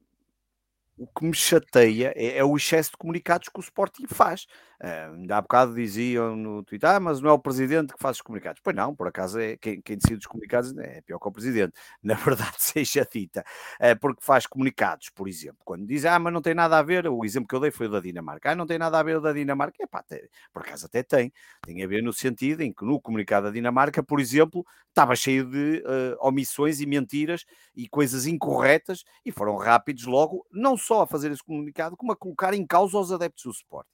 o que me chateia é, é, o excesso de comunicados que o Sporting faz. Ainda há bocado diziam no Twitter, ah, mas não é o presidente que faz os comunicados. Pois não, por acaso é quem, quem decide os comunicados é pior que o presidente, na verdade seja dita, uh, porque faz comunicados, por exemplo, quando diz, ah, mas não tem nada a ver, o exemplo que eu dei foi o da Dinamarca, ah, não tem nada a ver o da Dinamarca, Epá, até, por acaso até tem, tem a ver no sentido em que no comunicado da Dinamarca, por exemplo, estava cheio de uh, omissões e mentiras e coisas incorretas e foram rápidos logo, não só a fazer esse comunicado, como a colocar em causa os adeptos do Sporting.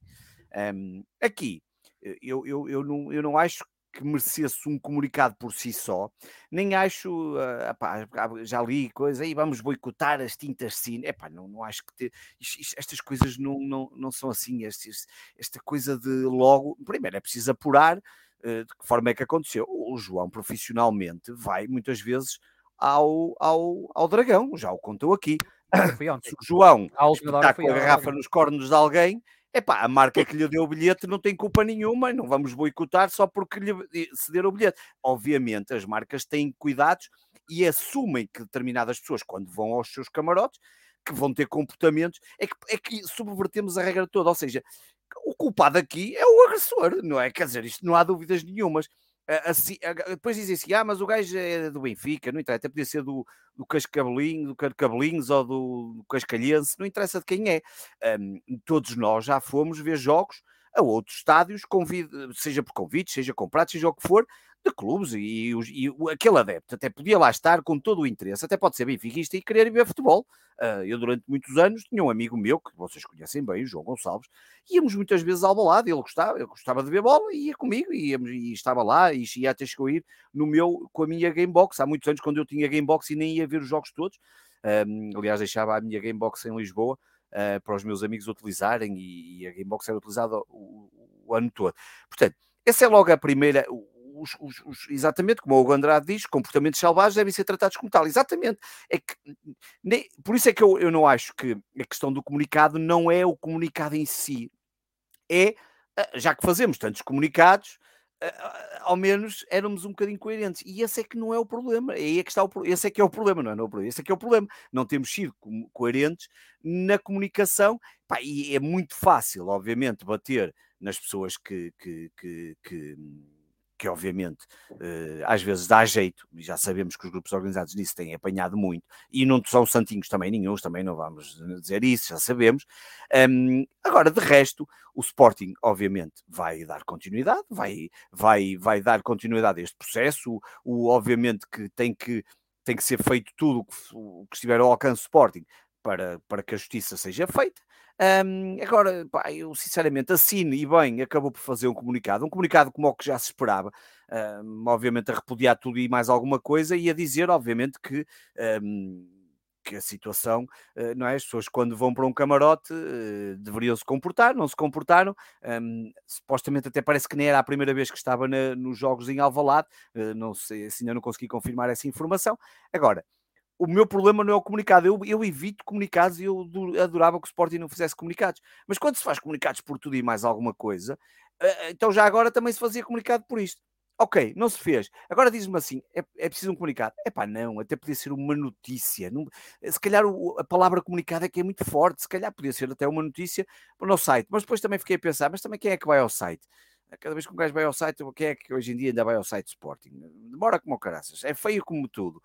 Um, aqui, eh, eu, eu, eu, não, eu não acho que merecesse um comunicado por si só, nem acho, uh, epá, já li coisa, aí vamos boicotar as tintas cine, epá, não, não acho que te, isto, isto, estas coisas não, não, não são assim, este, este, esta coisa de logo, primeiro é preciso apurar uh, de que forma é que aconteceu. O João profissionalmente vai muitas vezes ao, ao, ao dragão, já o contou aqui. João está com a garrafa nos cornos de alguém, Epá, a marca que lhe deu o bilhete não tem culpa nenhuma, não vamos boicotar só porque lhe cederam o bilhete. Obviamente, as marcas têm cuidados e assumem que determinadas pessoas, quando vão aos seus camarotes, que vão ter comportamentos, é que, é que subvertemos a regra toda. Ou seja, o culpado aqui é o agressor, não é? Quer dizer, isto não há dúvidas nenhumas. Assim, depois dizem assim: ah, mas o gajo é do Benfica, não interessa, até podia ser do, do Cascabelinho, do Carcabelinhos ou do, do Cascalhense, não interessa de quem é. Um, todos nós já fomos ver jogos a outros estádios, convide, seja por convite, seja comprado, seja o que for, de clubes e, e, aquele adepto até podia lá estar com todo o interesse, até pode ser benfiquista e querer ver futebol. Uh, eu durante muitos anos tinha um amigo meu, que vocês conhecem bem, o João Gonçalves, íamos muitas vezes ao balado, ele gostava, eu gostava de ver bola, e ia comigo, e, íamos, e estava lá, e ia até chegou a ir no meu, com a minha Gamebox, há muitos anos quando eu tinha Gamebox e nem ia ver os jogos todos, aliás deixava a minha Gamebox em Lisboa, uh, para os meus amigos utilizarem, e, e a Gamebox era utilizada o, o ano todo. Portanto, essa é logo a primeira, os, os, os, exatamente como o Andrade diz, comportamentos selvagens devem ser tratados como tal. Exatamente. É que, nem, por isso é que eu, eu não acho que a questão do comunicado não é o comunicado em si. É, ah, já que fazemos tantos comunicados, ah, ah, ao menos éramos um bocadinho coerentes. E esse é que não é o problema. É aí é que está o, esse é que é o problema, não é? Não é o problema. Esse é que é o problema. Não temos sido coerentes na comunicação. Pá, e é muito fácil, obviamente, bater nas pessoas que, que, que, que que obviamente uh, às vezes dá jeito, e já sabemos que os grupos organizados nisso têm apanhado muito, e não são santinhos também nenhums, também não vamos dizer isso, já sabemos. Um, agora, de resto, o Sporting, obviamente, vai dar continuidade, vai, vai, vai dar continuidade a este processo, o, o obviamente que tem que tem que ser feito tudo o que, que estiver ao alcance do Sporting para, para que a justiça seja feita. Um, agora, pá, eu sinceramente assino e bem, acabou por fazer um comunicado, um comunicado como o que já se esperava, um, obviamente a repudiar tudo e mais alguma coisa e a dizer, obviamente, que. Um, que a situação, uh, não é? As pessoas quando vão para um camarote uh, deveriam se comportar, não se comportaram. Um, supostamente até parece que nem era a primeira vez que estava na, nos jogos em Alvalade, uh, não sei, assim ainda não consegui confirmar essa informação. Agora, o meu problema não é o comunicado. Eu, eu evito comunicados e eu adorava que o Sporting não fizesse comunicados. Mas quando se faz comunicados por tudo e mais alguma coisa, eh, então já agora também se fazia comunicado por isto. Ok, não se fez. Agora diz-me assim: é, é, preciso um comunicado. É pá, não, até podia ser uma notícia. Não, se calhar o, a palavra comunicado é que é muito forte. Se calhar podia ser até uma notícia para o site. Mas depois também fiquei a pensar: mas também quem é que vai ao site? Cada vez que um gajo vai ao site, quem é que hoje em dia ainda vai ao site Sporting? Demora como caraças. É feio como tudo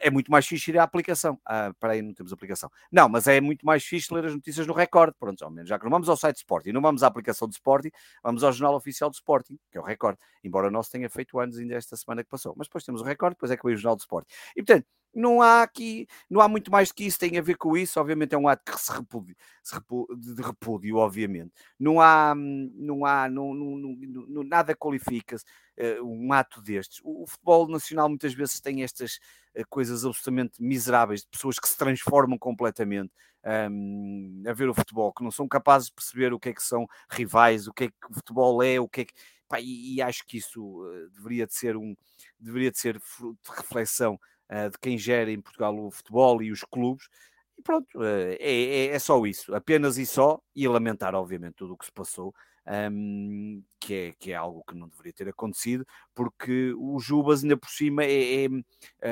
é muito mais fixe ir à aplicação. Ah, para aí, não temos aplicação. Não, mas é muito mais fixe ler as notícias no Record. Pronto, ao menos, já que não vamos ao site Sporting, não vamos à aplicação de Sporting, vamos ao jornal oficial de Sporting, que é o Record. Embora o nosso tenha feito anos ainda esta semana que passou. Mas depois temos o Record, depois é que veio o jornal de Sporting. E portanto, não há aqui, não há muito mais do que isso, tem a ver com isso, obviamente é um ato que se repúdio, se repúdio de repúdio, obviamente. Não há, não há, não, não, não nada qualifica-se um ato destes. O, futebol nacional muitas vezes tem estas uh, coisas absolutamente miseráveis, de pessoas que se transformam completamente um, a ver o futebol, que não são capazes de perceber o que é que são rivais, o que é que o futebol é, o que é que... Pá, e, e, acho que isso uh, deveria de ser um, deveria de ser fruto de reflexão uh, de quem gera em Portugal o futebol e os clubes. E pronto, é, é, é, só isso, apenas e só, e lamentar, obviamente, tudo o que se passou. Um, que, é, que é algo que não deveria ter acontecido, porque o Jubas, ainda por cima, é, é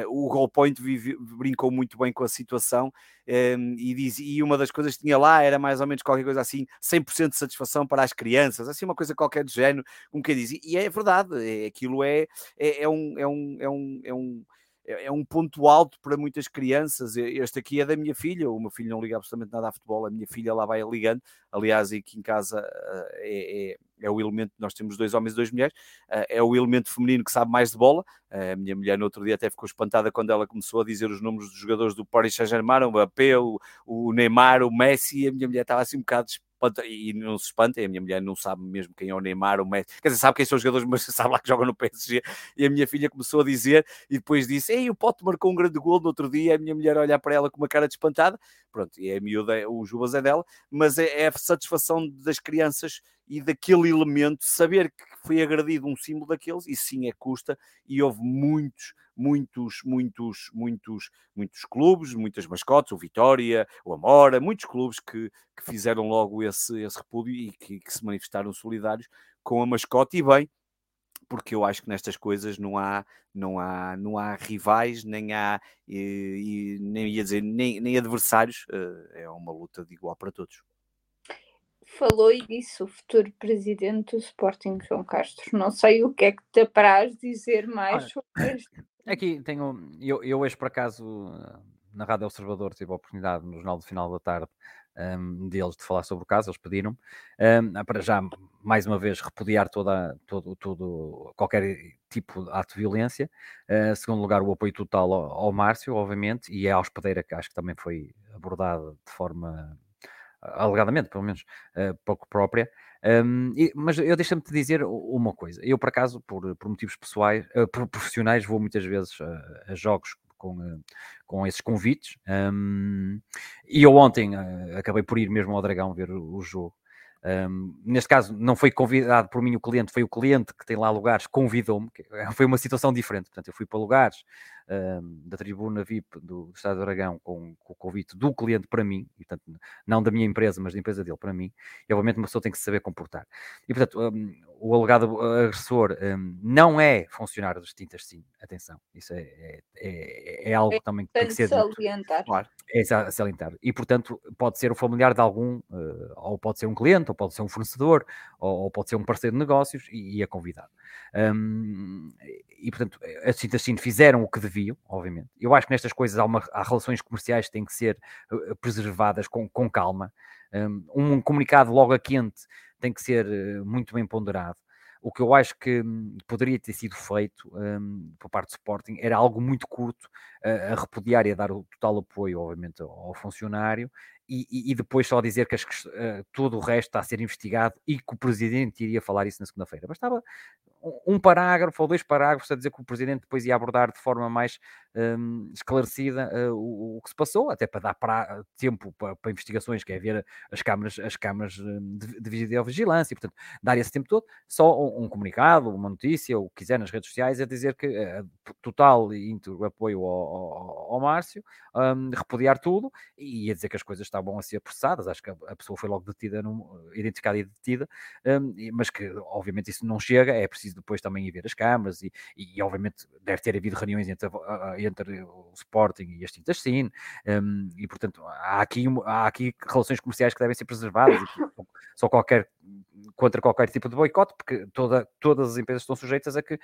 uh, o Goal Point vive, brincou muito bem com a situação um, e, diz, e uma das coisas que tinha lá era mais ou menos qualquer coisa assim, 100% de satisfação para as crianças, assim, uma coisa qualquer do género, como que diz, e, e é verdade, é, aquilo é, é, é um, é um, é um, é um é, é um ponto alto para muitas crianças. Este aqui é da minha filha, o meu filho não liga absolutamente nada a futebol, a minha filha lá vai ligando. Aliás, aqui em casa eh, é, é, é o elemento, nós temos dois homens e duas mulheres, eh, é o elemento feminino que sabe mais de bola. A minha mulher no outro dia até ficou espantada quando ela começou a dizer os números dos jogadores do Paris Saint-Germain, o Mbappé, o, o Neymar, o Messi, a minha mulher estava assim um bocado e não se espanta, a minha mulher não sabe mesmo quem é o Neymar, o Messi, quer dizer, sabe quem são os jogadores, mas sabe lá que jogam no PSG, e a minha filha começou a dizer, e depois disse, ei, o Pote marcou um grande gol no outro dia, a minha mulher olhar para ela com uma cara de espantada, pronto, e a miúda, o Jubas é dela, mas é, é a satisfação das crianças e daquele elemento, saber que foi agredido um símbolo daqueles, e sim é custa, e houve muitos, muitos, muitos, muitos, muitos clubes, muitas mascotes, o Vitória, o Amora, muitos clubes que, que fizeram logo esse, esse repúdio e que, que se manifestaram solidários com a mascote, e bem, porque eu acho que nestas coisas não há não há não há rivais nem há e, e nem ia dizer nem, nem adversários eh, é uma luta de igual para todos falou e disse o futuro presidente do Sporting, João Castro. Não sei o que é que te apraz dizer mais Olha, sobre isto. Aqui tenho, eu, eu hoje por acaso na Rádio Observador tive a oportunidade no jornal do final da tarde um, deles de falar sobre o caso, eles pediram um, para já mais uma vez repudiar toda, todo, todo, qualquer tipo de ato de violência. Uh, segundo lugar, o apoio total ao, ao Márcio, obviamente, e à hospedeira, que acho que também foi abordada de forma alegadamente, pelo menos, uh, pouco própria. Um, e, mas eu deixa-me te dizer uma coisa. Eu, por acaso, por, por motivos pessoais, uh, profissionais, vou muitas vezes a, a jogos com, uh, com esses convites. Um, e eu ontem acabei por ir mesmo ao Dragão ver o, o jogo. Um, neste caso, não foi convidado por mim o cliente, foi o cliente que tem lá lugares, convidou-me. Foi uma situação diferente. Portanto, eu fui para lugares um, da tribuna VIP do, do Estado do Aragão com, com, o convite do cliente para mim, e, portanto, não da minha empresa, mas da empresa dele para mim. E obviamente uma pessoa tem que se saber comportar. E portanto, um, o alegado agressor não é funcionário dos Tintas Sim. Atenção, isso é, é, é, é algo é também que tem que ser. Salientar. Claro, é salientar. E portanto, pode ser o familiar de algum, uh, ou pode ser um cliente, ou pode ser um fornecedor, ou, ou pode ser um parceiro de negócios e, e é convidado. E portanto, as Tintas Sim fizeram o que deviam obviamente. Eu acho que nestas coisas há, uma, há relações comerciais que têm que ser uh, preservadas com, com calma. Um, um, comunicado logo a quente tem que ser uh, muito bem ponderado. O que eu acho que um, poderia ter sido feito um, por parte do Sporting era algo muito curto a repudiar e a dar o total apoio, obviamente, ao, ao funcionário e, e, depois só dizer que as, uh, todo o resto está a ser investigado e que o presidente iria falar isso na segunda-feira. Bastava um parágrafo ou dois parágrafos a dizer que o presidente depois ia abordar de forma mais um, esclarecida uh, o, o, que se passou, até para dar pra, tempo para, investigações, que é ver as câmaras, as câmaras hum, de, de videovigilância, e, portanto, dar esse tempo todo, só um, um, comunicado, uma notícia, o que quiser nas redes sociais, a dizer que uh, total e íntegro apoio ao, ao, ao Márcio, um, repudiar tudo e a dizer que as coisas estavam a ser processadas. Acho que a, a pessoa foi logo detida, num, identificada e detida, um, mas que obviamente isso não chega, é preciso depois também ir ver as câmaras e, e, obviamente deve ter havido reuniões entre, entre o Sporting e as tintas Sim, um, e portanto há aqui, há aqui relações comerciais que devem ser preservadas, só qualquer contra qualquer tipo de boicote, porque toda, todas as empresas estão sujeitas a que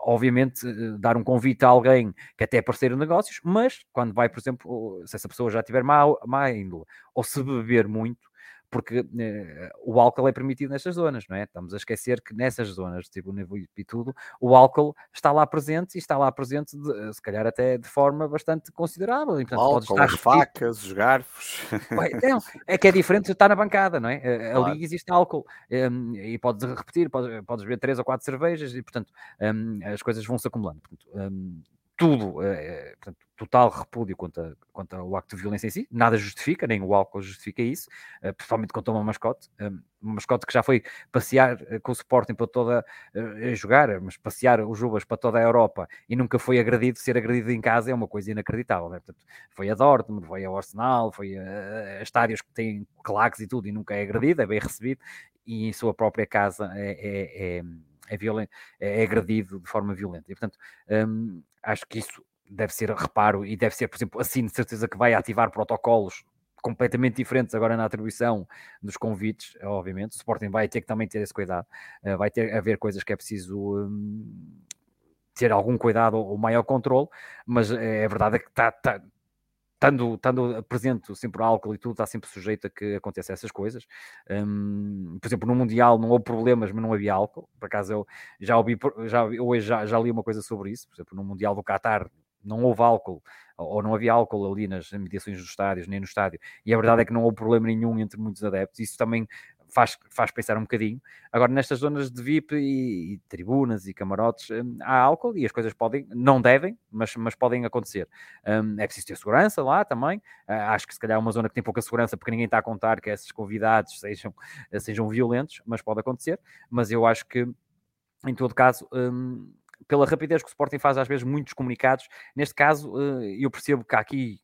obviamente, eh, dar um convite a alguém que até é parceiro de negócios, mas quando vai, por exemplo, se essa pessoa já tiver má, má índole, ou se beber muito, porque eh, o álcool é permitido nestas zonas, não é? Estamos a esquecer que nessas zonas, tipo o Nevo e tudo, o álcool está lá presente e está lá presente, de, se calhar até de forma bastante considerável. E, portanto, o álcool, as facas, os garfos. Ué, não, é que é diferente estar na bancada, não é? Eh, ali claro. existe álcool um, e podes repetir, podes, podes beber três ou quatro cervejas e, portanto, um, as coisas vão se acumulando. Portanto, um, tudo, é, portanto, total repúdio contra, contra o acto de violência em si, nada justifica, nem o álcool justifica isso, uh, principalmente contra uma mascote, uma mascote que já foi passear com o Sporting para toda, jogar, mas passear os Jubas para toda a Europa e nunca foi agredido, ser agredido em casa é uma coisa inacreditável, né? portanto, foi a Dortmund, foi ao Arsenal, foi a, a estádios que têm claques e tudo e nunca é agredido, é bem recebido e em sua própria casa é, é, é é, violento, é agredido de forma violenta. E, portanto, um, acho que isso deve ser reparo e deve ser, por exemplo, assim, de certeza que vai ativar protocolos completamente diferentes agora na atribuição dos convites, obviamente. O Sporting vai ter que também ter esse cuidado. Uh, vai ter a haver coisas que é preciso um, ter algum cuidado ou maior controle, mas é, é verdade que está, tá, estando, estando presente sempre o álcool e tudo, está sempre sujeito a que aconteçam essas coisas. Um, por exemplo, no Mundial não houve problemas, mas não havia álcool. Por acaso eu já ouvi, já, hoje já, já li uma coisa sobre isso. Por exemplo, no Mundial do Qatar não houve álcool, ou não havia álcool ali nas mediações dos estádios, nem no estádio. E a verdade é que não houve problema nenhum entre muitos adeptos. Isso também faz, faz pensar um bocadinho. Agora, nestas zonas de VIP e, e, tribunas e camarotes, hum, há álcool e as coisas podem, não devem, mas, mas podem acontecer. Um, é preciso ter segurança lá também. Uh, acho que se calhar é uma zona que tem pouca segurança porque ninguém está a contar que esses convidados sejam, sejam violentos, mas pode acontecer. Mas eu acho que, em todo caso, um, pela rapidez que o Sporting faz às vezes muitos comunicados, neste caso eu percebo que há aqui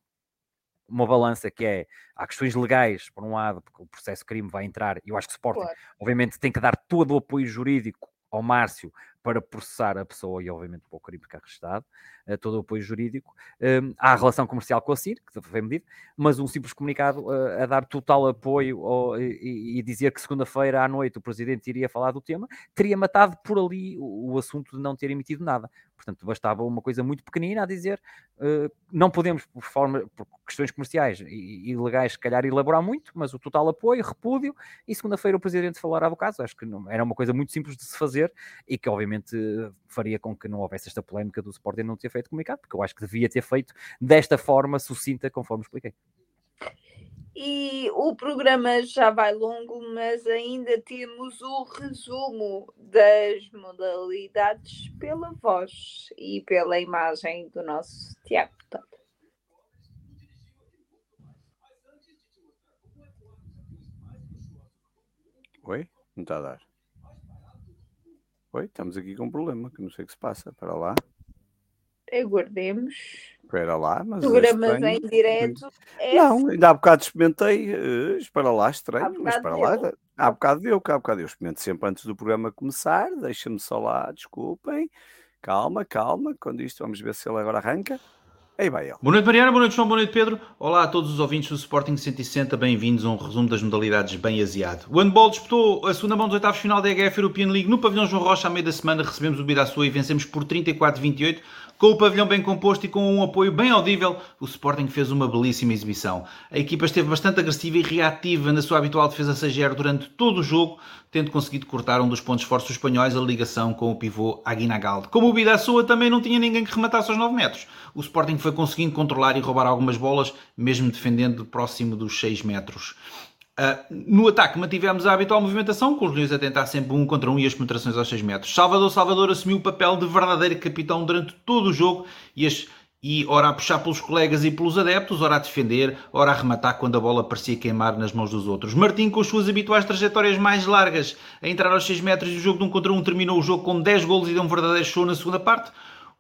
uma balança que é há questões legais, por um lado, porque o processo crime vai entrar, e eu acho que o Sporting, claro. obviamente, tem que dar todo o apoio jurídico ao Márcio para processar a pessoa e, obviamente, para o crime ficar registado, uh, todo o apoio jurídico. Um, há a relação comercial com a CIR, que foi medida, mas um simples comunicado uh, a dar total apoio ao, e, e, dizer que segunda-feira à noite o Presidente iria falar do tema, teria matado por ali o, o assunto de não ter emitido nada. Portanto, bastava uma coisa muito pequenina a dizer uh, não podemos, por, forma, por questões comerciais e, e legais, se calhar elaborar muito, mas o total apoio, repúdio, e segunda-feira o Presidente falará do caso. Acho que não, era uma coisa muito simples de se fazer e que, obviamente, faria com que não houvesse esta polémica do Sporting não ter feito comunicado, porque eu acho que devia ter feito desta forma sucinta, conforme expliquei. E o programa já vai longo, mas ainda temos o resumo das modalidades pela voz e pela imagem do nosso Tiago. Oi? Não está a dar. Oi, estamos aqui com um problema, que não sei o que se passa. Para lá. Aguardemos. Espera lá, mas. Programas é em direto. É não, assim. ainda há bocado experimentei. Uh, espera lá, estranho, mas para lá. Há bocado deu, há bocado eu experimento sempre antes do programa começar. Deixa-me só lá, desculpem. Calma, calma. Quando isto, vamos ver se ele agora arranca. Aí vai ele. Boa noite, Mariana. Boa noite, João. Boa noite, Pedro. Olá a todos os ouvintes do Sporting 160. Bem-vindos a um resumo das modalidades bem aziado. O handball disputou a segunda mão dos oitavos final da EGF European League no pavilhão João Rocha à meia da semana. Recebemos o Bidaçua e vencemos por 34-28. Com o pavilhão bem composto e com um apoio bem audível, o Sporting fez uma belíssima exibição. A equipa esteve bastante agressiva e reativa na sua habitual defesa 6 durante todo o jogo, tendo conseguido cortar um dos pontos fortes dos espanhóis, a ligação com o pivô Aguinaldo. Como o Bidaçua também não tinha ninguém que rematasse aos 9 metros, o Sporting foi conseguindo controlar e roubar algumas bolas, mesmo defendendo próximo dos 6 metros. Uh, no ataque mantivemos a habitual movimentação, com os Leões a tentar sempre um contra um e as penetrações aos 6 metros. Salvador Salvador assumiu o papel de verdadeiro capitão durante todo o jogo e, as, e ora a puxar pelos colegas e pelos adeptos, ora a defender, ora a rematar quando a bola parecia queimar nas mãos dos outros. Martim, com as suas habituais trajetórias mais largas, a entrar aos 6 metros e o jogo de um contra um terminou o jogo com 10 golos e deu um verdadeiro show na segunda parte.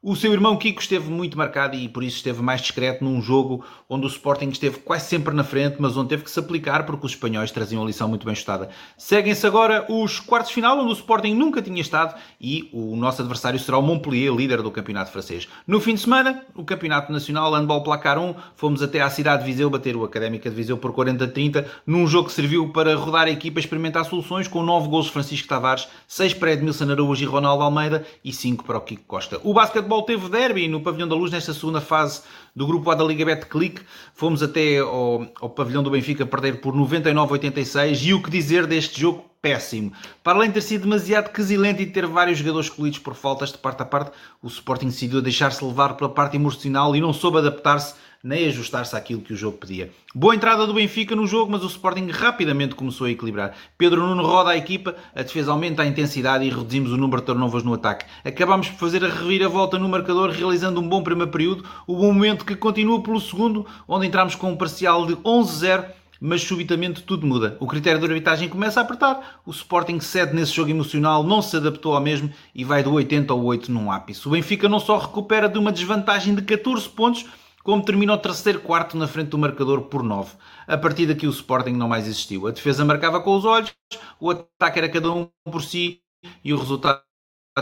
O seu irmão Kiko esteve muito marcado e por isso esteve mais discreto num jogo onde o Sporting esteve quase sempre na frente, mas onde teve que se aplicar porque os espanhóis traziam a lição muito bem estada. Seguem-se agora os quartos de final, onde o Sporting nunca tinha estado e o nosso adversário será o Montpellier, líder do campeonato francês. No fim de semana, o campeonato nacional Handball Placar 1, fomos até à cidade de Viseu bater o Académica de Viseu por 40-30, num jogo que serviu para rodar a equipa e experimentar soluções com 9 gols de Francisco Tavares, 6 para Edmilson Araújo e Ronaldo Almeida e 5 para o Kiko Costa. O basquetebol futebol teve derby no Pavilhão da Luz nesta segunda fase do grupo A da Liga Betclic. Fomos até ao, ao Pavilhão do Benfica perder por 99-86 e o que dizer deste jogo péssimo. Para além de ter sido demasiado quesilento e ter vários jogadores escolhidos por faltas de parte a parte, o Sporting decidiu deixar-se levar pela parte emocional e não soube adaptar-se nem ajustar-se àquilo que o jogo pedia. Boa entrada do Benfica no jogo, mas o Sporting rapidamente começou a equilibrar. Pedro Nuno roda a equipa, a defesa aumenta a intensidade e reduzimos o número de turnovers no ataque. Acabamos por fazer a reviravolta no marcador, realizando um bom primeiro período, o bom momento que continua pelo segundo, onde entramos com um parcial de 11-0 mas subitamente tudo muda. O critério de arbitragem começa a apertar, o Sporting cede nesse jogo emocional, não se adaptou ao mesmo e vai do 80 ao 8 num ápice. O Benfica não só recupera de uma desvantagem de 14 pontos, como termina o terceiro quarto na frente do marcador por 9. A partir daqui o Sporting não mais existiu. A defesa marcava com os olhos, o ataque era cada um por si e o resultado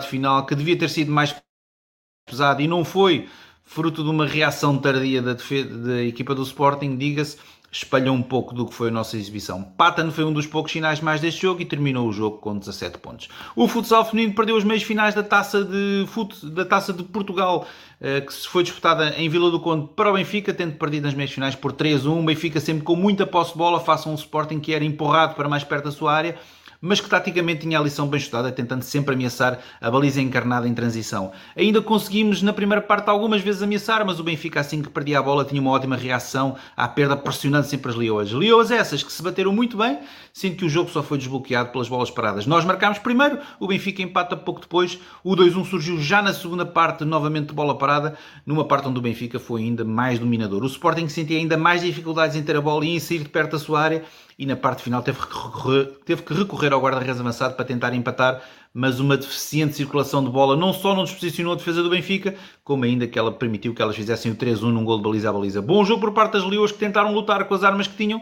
final, que devia ter sido mais pesado e não foi fruto de uma reação tardia da, da equipa do Sporting, diga-se, espalha um pouco do que foi a nossa exibição. Patan foi um dos poucos finais mais deste jogo e terminou o jogo com 17 pontos. O futsal feminino perdeu os meios finais da taça de, fut, da taça de Portugal, eh, que foi disputada em Vila do Conde para o Benfica, tendo perdido nas meias finais por 3-1. O Benfica sempre com muita posse de bola, faça um Sporting que era empurrado para mais perto da sua área mas que taticamente tinha a lição bem estudada, tentando sempre ameaçar a baliza encarnada em transição. Ainda conseguimos na primeira parte algumas vezes ameaçar, mas o Benfica assim que perdia a bola tinha uma ótima reação à perda, pressionando sempre as Leoas. Leoas essas que se bateram muito bem, sendo que o jogo só foi desbloqueado pelas bolas paradas. Nós marcámos primeiro, o Benfica empata pouco depois, o 2-1 surgiu já na segunda parte, novamente de bola parada, numa parte onde o Benfica foi ainda mais dominador. O Sporting sentia ainda mais dificuldades em ter a bola e em sair de perto da sua área, e na parte final teve que recorrer, teve que recorrer ao guarda-redes avançado para tentar empatar, mas uma deficiente circulação de bola não só não desposicionou a defesa do Benfica, como ainda que ela permitiu que elas fizessem o 3-1 num gol de baliza a baliza. Bom jogo por parte das Leões que tentaram lutar com as armas que tinham,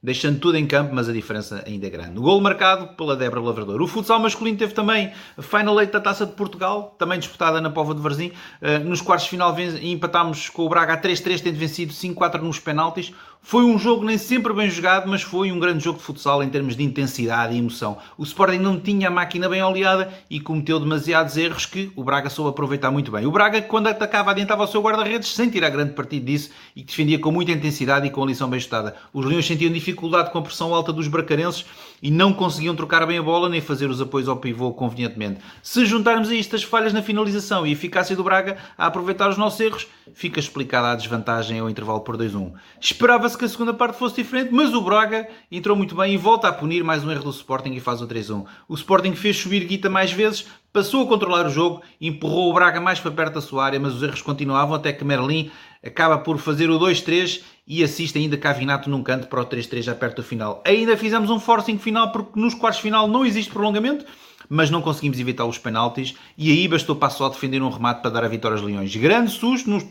deixando tudo em campo, mas a diferença ainda é grande. O gol marcado pela Débora Lavrador. O futsal masculino teve também a Final da Taça de Portugal, também disputada na Pova de Varzim. Eh, nos quartos de final empatámos com o Braga a 3-3, tendo vencido 5-4 nos penaltis. Foi um jogo nem sempre bem jogado, mas foi um grande jogo de futsal em termos de intensidade e emoção. O Sporting não tinha a máquina bem oleada e cometeu demasiados erros que o Braga soube aproveitar muito bem. O Braga, quando atacava, adiantava o seu guarda-redes sem tirar grande partido disso e defendia com muita intensidade e com a lição bem estada. Os Leões sentiam dificuldade com a pressão alta dos bracarenses e não conseguiam trocar bem a bola nem fazer os apoios ao pivô convenientemente. Se juntarmos a isto as falhas na finalização e a eficácia do Braga a aproveitar os nossos erros, fica explicada a desvantagem ao intervalo por 2-1. Esperava-se que a segunda parte fosse diferente, mas o Braga entrou muito bem e volta a punir mais um erro do Sporting e faz o 3-1. O Sporting fez subir Guita mais vezes, passou a controlar o jogo, empurrou o Braga mais para perto da sua área, mas os erros continuavam até que Merlin acaba por fazer o 2-3 e assiste ainda Cavinato num canto para o 3-3 já perto do final. Ainda fizemos um forcing final porque nos quartos final não existe prolongamento, mas não conseguimos evitar os penaltis e aí bastou para só defender um remate para dar a vitória aos Leões. Grande susto nos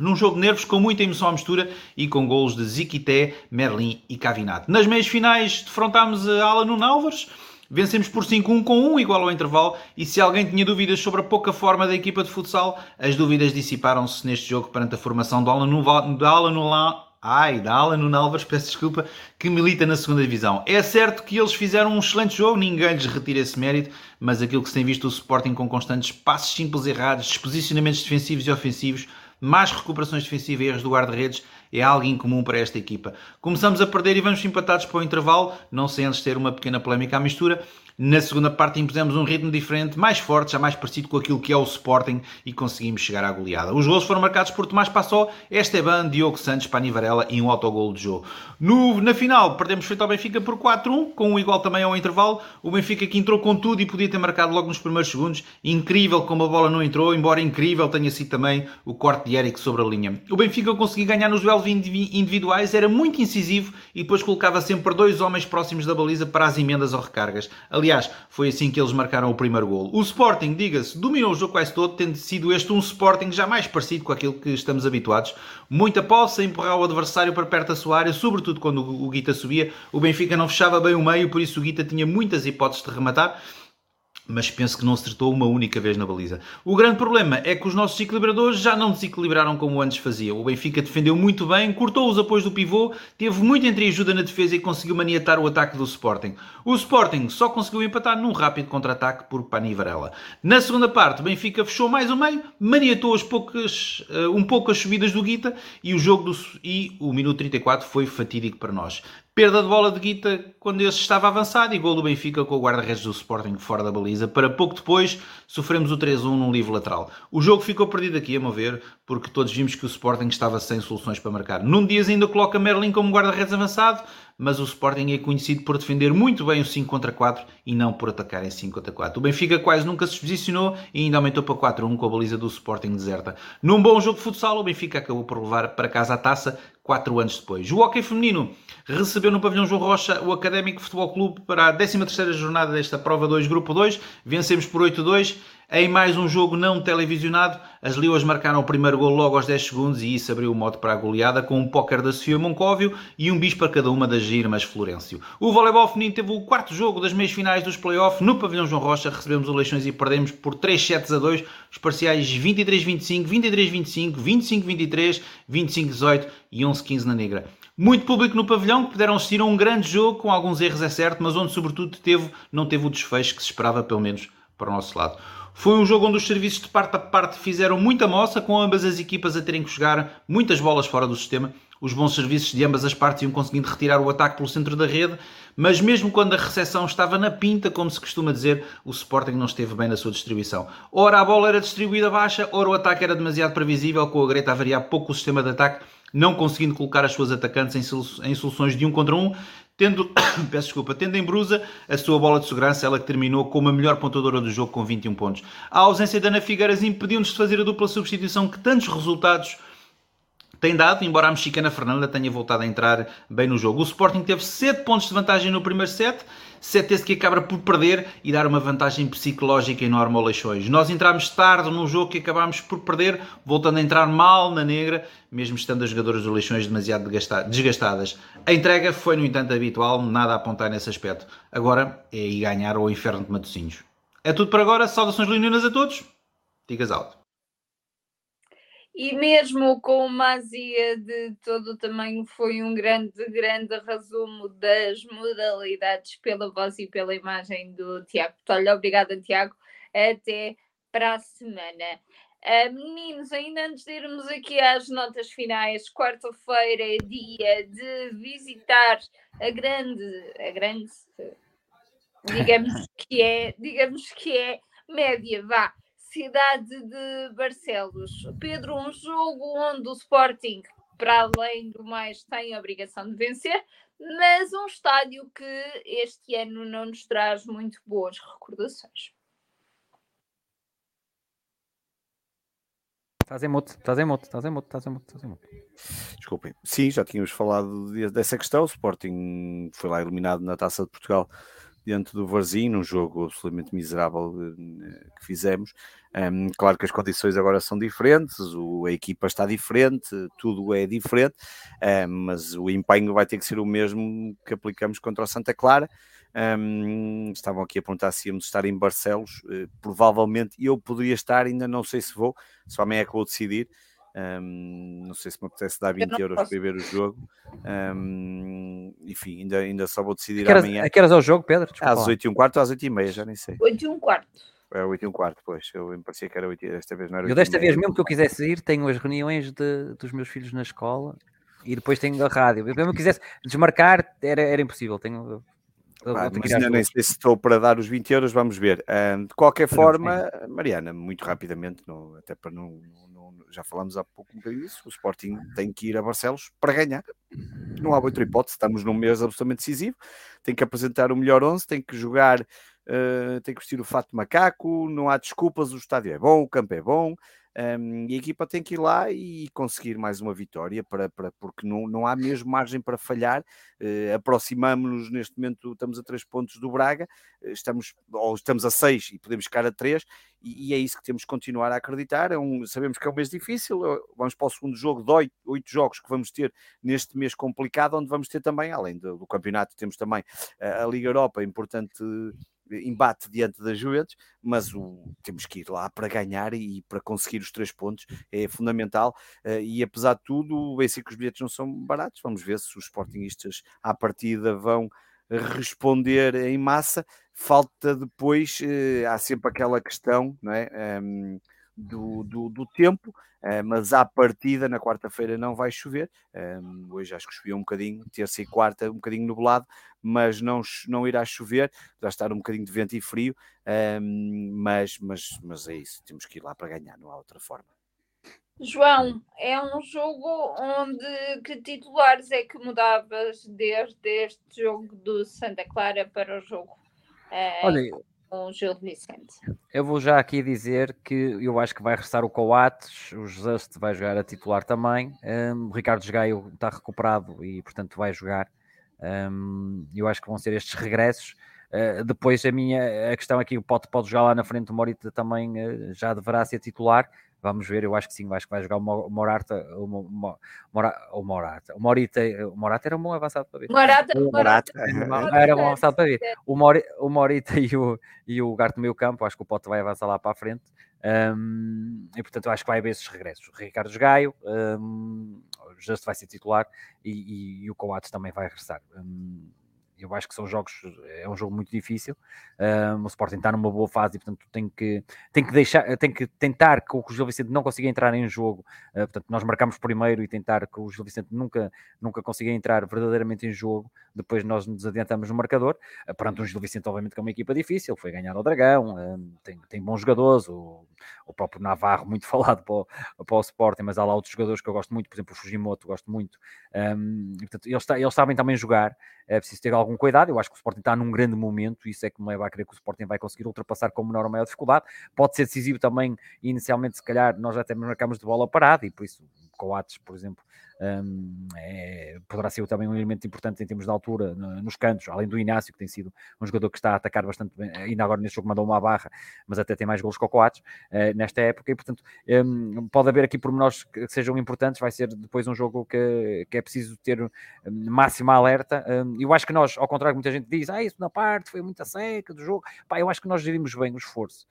num jogo de nervos com muita emoção à mistura e com golos de Ziquité, Merlin e Cavinato. Nas meias finais defrontámos a Alan Álvares, vencemos por 5-1 com 1 igual ao intervalo e se alguém tinha dúvidas sobre a pouca forma da equipa de futsal, as dúvidas dissiparam-se neste jogo perante a formação do Alan, do Alan Ai, da Alan Álvares, peço desculpa, que milita na segunda divisão. É certo que eles fizeram um excelente jogo, ninguém lhes retira esse mérito, mas aquilo que se tem visto o Sporting com constantes passos simples errados, posicionamentos defensivos e ofensivos, mais recuperações defensivas e erros do guarda-redes é algo incomum para esta equipa. Começamos a perder e vamos empatados para o intervalo, não sem antes ter uma pequena polémica à mistura, na segunda parte impusemos um ritmo diferente, mais forte, já mais parecido com aquilo que é o Sporting e conseguimos chegar à goleada. Os gols foram marcados por Tomás Passó, Esteban, Diogo Santos, Pani Varela e um autogol de jogo. Na final, perdemos frente ao Benfica por 4-1, com um igual também ao intervalo. O Benfica que entrou com tudo e podia ter marcado logo nos primeiros segundos. Incrível como a bola não entrou, embora incrível tenha sido também o corte de Eric sobre a linha. O Benfica conseguiu ganhar nos duelos individuais, era muito incisivo e depois colocava sempre dois homens próximos da baliza para as emendas ou recargas. Aliás, foi assim que eles marcaram o primeiro gol. O Sporting, diga-se, dominou o jogo quase todo, tendo sido este um Sporting já mais parecido com aquilo que estamos habituados. Muita posse empurrar o adversário para perto da sua área, sobretudo quando o Guita subia. O Benfica não fechava bem o meio, por isso o Guita tinha muitas hipóteses de rematar mas penso que não acertou uma única vez na baliza. O grande problema é que os nossos equilibradores já não desequilibraram como antes faziam. O Benfica defendeu muito bem, cortou os apoios do pivô, teve muito entreajuda na defesa e conseguiu maniatar o ataque do Sporting. O Sporting só conseguiu empatar num rápido contra-ataque por Pani Varela. Na segunda parte, o Benfica fechou mais o meio, maniatou as poucas, uh, um pouco as subidas do Guita e o jogo do, e o minuto 34 foi fatídico para nós. Perda de bola de Guita quando esse estava avançado e gol do Benfica com o guarda-redes do Sporting fora da baliza. Para pouco depois sofremos o 3-1 num livro lateral. O jogo ficou perdido aqui, a meu ver, porque todos vimos que o Sporting estava sem soluções para marcar. Num Dias ainda coloca Merlin como guarda-redes avançado, mas o Sporting é conhecido por defender muito bem o 5 contra 4 e não por atacar em 5 contra 4. O Benfica quase nunca se posicionou e ainda aumentou para 4-1 com a baliza do Sporting deserta. Num bom jogo de futsal, o Benfica acabou por levar para casa a taça 4 anos depois. O hockey feminino recebeu no pavilhão João Rocha o Académico Futebol Clube para a 13ª jornada desta prova 2, grupo 2. Vencemos por 8-2 em mais um jogo não televisionado, as Leoas marcaram o primeiro gol logo aos 10 segundos e isso abriu o modo para a goleada com um póquer da Sofia Moncóvio e um bis para cada uma das Irmas Florencio. O voleibol feminino teve o quarto jogo das meias finais dos playoffs no pavilhão João Rocha, recebemos o Leixões e perdemos por 3 sets a 2, os parciais 23-25, 23-25, 25-23, 25-18 e 11-15 na negra. Muito público no pavilhão que puderam assistir a um grande jogo com alguns erros, é certo, mas onde sobretudo teve, não teve o desfecho que se esperava, pelo menos para o nosso lado. Foi um jogo onde os serviços de parte a parte fizeram muita moça, com ambas as equipas a terem que jogar muitas bolas fora do sistema. Os bons serviços de ambas as partes iam conseguindo retirar o ataque pelo centro da rede, mas mesmo quando a recepção estava na pinta, como se costuma dizer, o Sporting não esteve bem na sua distribuição. Ora a bola era distribuída baixa, ora o ataque era demasiado previsível, com a Greta a variar pouco o sistema de ataque, não conseguindo colocar as suas atacantes em soluções de um contra um, tendo, peço desculpa, tendo em brusa a sua bola de segurança, ela que terminou como a melhor pontuadora do jogo com 21 pontos. A ausência da Ana Figueiras impediu-nos de fazer a dupla substituição que tantos resultados tem dado, embora a mexicana Fernanda tenha voltado a entrar bem no jogo. O Sporting teve 7 pontos de vantagem no primeiro set, certeza que acaba por perder e dar uma vantagem psicológica enorme ao Leixões. Nós entramos tarde num jogo que acabámos por perder, voltando a entrar mal na negra, mesmo estando as jogadoras do Leixões demasiado desgastadas. A entrega foi, no entanto, habitual, nada a apontar nesse aspecto. Agora é ir ganhar ao inferno de Matosinhos. É tudo por agora, saudações leoninas a todos, digas alto. E mesmo com uma azia de todo o tamanho, foi um grande, grande resumo das modalidades pela voz e pela imagem do Tiago. Olha, obrigada, Tiago. Até para a semana. Uh, meninos, ainda antes de irmos aqui às notas finais, quarta-feira é dia de visitar a grande, a grande, digamos que é, digamos que é média, vá, cidade de Barcelos. Pedro, um jogo onde o Sporting, para além do mais, tem a obrigação de vencer, mas um estádio que este ano não nos traz muito boas recordações. Estás em mute, estás em mute, estás em mute, estás em mute, estás em mute. Desculpem. Sim, já tínhamos falado dessa questão. O Sporting foi lá eliminado na Taça de Portugal diante do Varzim, num jogo absolutamente miserável eh, que fizemos. Um, claro que as condições agora são diferentes, o, a equipa está diferente, tudo é diferente, um, mas o empenho vai ter que ser o mesmo que aplicamos contra o Santa Clara. Um, estavam aqui a perguntar se íamos estar em Barcelos, uh, provavelmente eu poderia estar, ainda não sei se vou, só amanhã é que vou decidir. Um, não sei se me apetece dar 20 euros posso. para ver o jogo. Um, enfim, ainda, ainda só vou decidir amanhã. A que horas é o jogo, Pedro? Desculpa às 8 e um quarto ou às 8 e meia, já nem sei. 8 e um quarto. É 8 e um quarto, pois. Eu me parecia que era 8 desta vez não era 8 Eu desta vez, mesmo que eu quisesse ir, tenho as reuniões de, dos meus filhos na escola e depois tenho a rádio. Eu mesmo quisesse desmarcar, era, era impossível. Tenho, ah, mas ainda nem sei se estou para dar os 20 euros, vamos ver. Um, de qualquer forma, Mariana, muito rapidamente, no, até para não, não, já falamos há pouco um bocadinho disso, o Sporting tem que ir a Barcelos para ganhar. Não há outra hipótese, estamos num mês absolutamente decisivo, tem que apresentar o melhor 11, tem que jogar, uh, tem que vestir o fato macaco, não há desculpas, o estádio é bom, o campo é bom, um, e a equipa tem que ir lá e conseguir mais uma vitória, para, para, porque não, não há mesmo margem para falhar. Uh, Aproximamos-nos neste momento, estamos a três pontos do Braga, eh, estamos, ou estamos a seis e podemos ficar a três, e, e, é isso que temos que continuar a acreditar. É um, sabemos que é um mês difícil, eh, vamos para o segundo jogo de oito, oito jogos que vamos ter neste mês complicado, onde vamos ter também, além do, do campeonato, temos também a, a Liga Europa, importante embate diante das Juventus, mas o, temos que ir lá para ganhar e para conseguir os três pontos é fundamental. Uh, e apesar de tudo, sei que os bilhetes não são baratos. Vamos ver se os Sportingistas à partida vão responder em massa. Falta depois, uh, há sempre aquela questão, não é? Ehm, do, do, do tempo, mas à partida na quarta-feira não vai chover. Um, hoje acho que choveu um bocadinho, terça e quarta um bocadinho nublado, mas não, não irá chover, vai estar um bocadinho de vento e frio, um, mas, mas, mas é isso, temos que ir lá para ganhar, não há outra forma. João, é um jogo onde que titulares é que mudavas desde este jogo do Santa Clara para o jogo? Uh, Olha, com Gil Vicente. Eu vou já aqui dizer que eu acho que vai restar o Coates, o Just vai jogar a titular também, um, o Ricardo Gaio está recuperado e portanto vai jogar. Um, eu acho que vão ser estes regressos. Uh, depois a minha a questão aqui, o Pote pode jogar lá na frente, o Morita também uh, já deverá ser titular. Vamos ver, eu acho que sim, acho que vai jogar o Morata, o, Mora, o Morata, o Morita, o Morata era um bom avançado para ver. Morata, o Morata, Morata. era um bom avançado para ver. O, Mori, o Morita e o, e o Garte no meio campo, acho que o Pote vai avançar lá para a frente. Um, e portanto, eu acho que vai haver esses regressos. O Ricardo Gaio, um, Justo vai ser titular e, e, e o Coates também vai regressar. Um, eu acho que são jogos, é um jogo muito difícil. Um, o Sporting está numa boa fase e, portanto, tem que, tem que deixar, tem que tentar que o Gil Vicente não consiga entrar em jogo. Uh, portanto, nós marcamos primeiro e tentar que o Gil Vicente nunca, nunca consiga entrar verdadeiramente em jogo. Depois nós nos adiantamos no marcador. Uh, perante um Gil Vicente, obviamente, que é uma equipa difícil, foi ganhar ao Dragão, tem, tem bons jogadores, o, o próprio Navarro, muito falado para o, para o Sporting, mas há lá outros jogadores que eu gosto muito, por exemplo, o Fujimoto, gosto muito. Um, portanto, eles, eles sabem também jogar, é preciso ter algum cuidado. Eu acho que o Sporting está num grande momento, isso é que me leva a crer que o Sporting vai conseguir ultrapassar com menor ou maior dificuldade. Pode ser decisivo também, inicialmente, se calhar, nós até marcamos de bola parada e por isso Coates, por exemplo, um, é, poderá ser também um elemento importante em termos de altura nos cantos, além do Inácio, que tem sido um jogador que está a atacar bastante bem, ainda agora neste jogo mandou uma barra, mas até tem mais golos que o Coates uh, nesta época, e portanto um, pode haver aqui pormenores que sejam importantes, vai ser depois um jogo que, que é preciso ter máxima alerta. Um, eu acho que nós, ao contrário, muita gente diz, ah, isso na parte foi muita seca do jogo, pá, eu acho que nós gerimos bem o esforço.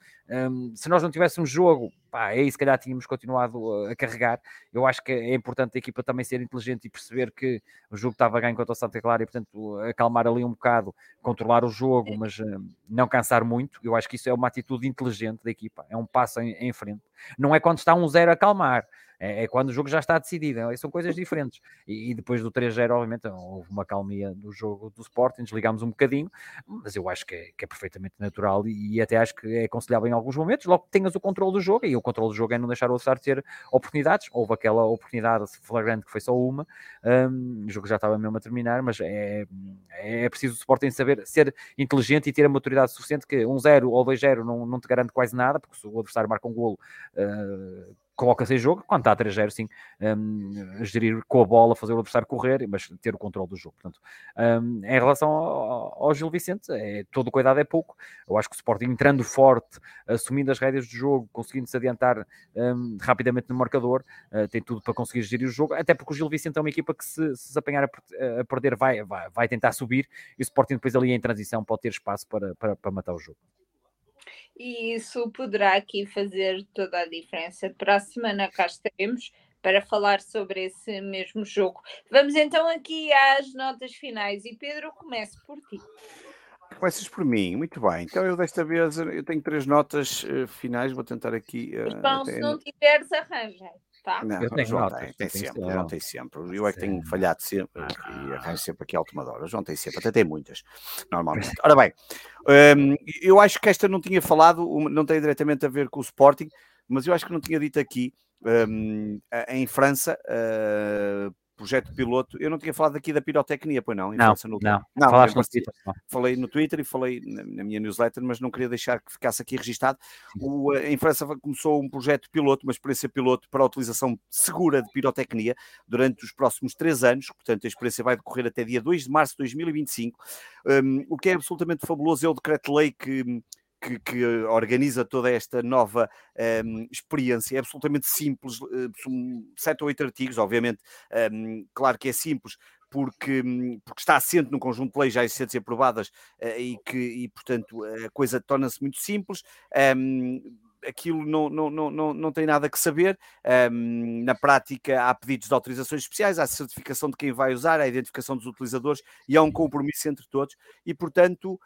Se nós não tivéssemos jogo, pá, aí se calhar tínhamos continuado a carregar. Eu acho que é importante a equipa também ser inteligente e perceber que o jogo estava a ganhar contra o Santa Clara e, portanto, acalmar ali um bocado, controlar o jogo, mas uh, não cansar muito. Eu acho que isso é uma atitude inteligente da equipa, é um passo em, em frente. Não é quando está um zero a acalmar é, é, quando o jogo já está decidido, é, são coisas diferentes. E, e depois do 3-0, obviamente, houve uma calmia do jogo do Sporting, desligámos um bocadinho, mas eu acho que é, que é perfeitamente natural e, e, até acho que é aconselhável em alguns momentos, logo que tenhas o controle do jogo, e o controle do jogo é não deixar o adversário ter oportunidades. Houve aquela oportunidade flagrante que foi só uma, um, o jogo já estava mesmo a terminar, mas é, é preciso o Sporting saber ser inteligente e ter a maturidade suficiente que um 0 ou 2-0 não, não te garante quase nada, porque se o adversário marca um golo. Uh, coloca-se em jogo, quando está a 3-0, sim, um, gerir com a bola, fazer o adversário correr, mas ter o controle do jogo. Portanto, um, em relação ao, ao, Gil Vicente, é, todo o cuidado é pouco. Eu acho que o Sporting entrando forte, assumindo as rédeas do jogo, conseguindo se adiantar um, rapidamente no marcador, uh, tem tudo para conseguir gerir o jogo, até porque o Gil Vicente é uma equipa que se se, apanhar a, a perder vai, vai, vai tentar subir e o Sporting depois ali em transição pode ter espaço para, para, para matar o jogo e isso poderá aqui fazer toda a diferença. Para a semana cá estaremos para falar sobre esse mesmo jogo. Vamos então aqui às notas finais e Pedro, comece por ti. Começas por mim, muito bem. Então eu desta vez eu tenho três notas uh, finais, vou tentar aqui. Uh, então, se não tiveres, arranja. Tá? Não, eu tenho João notas, tem, tem sempre, João tem sempre. Eu é que tenho falhado sempre ah. e arranjo sempre aqui a última hora. O João tem sempre, até tem muitas, normalmente. Ora bem, um, eu acho que esta não tinha falado, não tem diretamente a ver com o Sporting, mas eu acho que não tinha dito aqui. Um, em França, uh, projeto piloto. Eu não tinha falado aqui da pirotecnia, pois não? Não, no... não. não Falaste no Twitter. Falei no Twitter e falei na, minha newsletter, mas não queria deixar que ficasse aqui registado. O, eh, em França começou um projeto piloto, uma experiência piloto para a utilização segura de pirotecnia durante os próximos três anos. Portanto, a experiência vai decorrer até dia 2 de março de 2025. Um, o que é absolutamente fabuloso é o decreto-lei que que, que, organiza toda esta nova um, ehm, experiência. É absolutamente simples, eh, são sete ou oito artigos, obviamente, um, ehm, claro que é simples, porque, hum, porque está assente num conjunto de leis já existentes e aprovadas uh, e que, e, portanto, a coisa torna-se muito simples. Um, ehm, aquilo não, não, não, não tem nada que saber. Um, na prática, há pedidos de autorizações especiais, há certificação de quem vai usar, há identificação dos utilizadores e há um compromisso entre todos. E, portanto,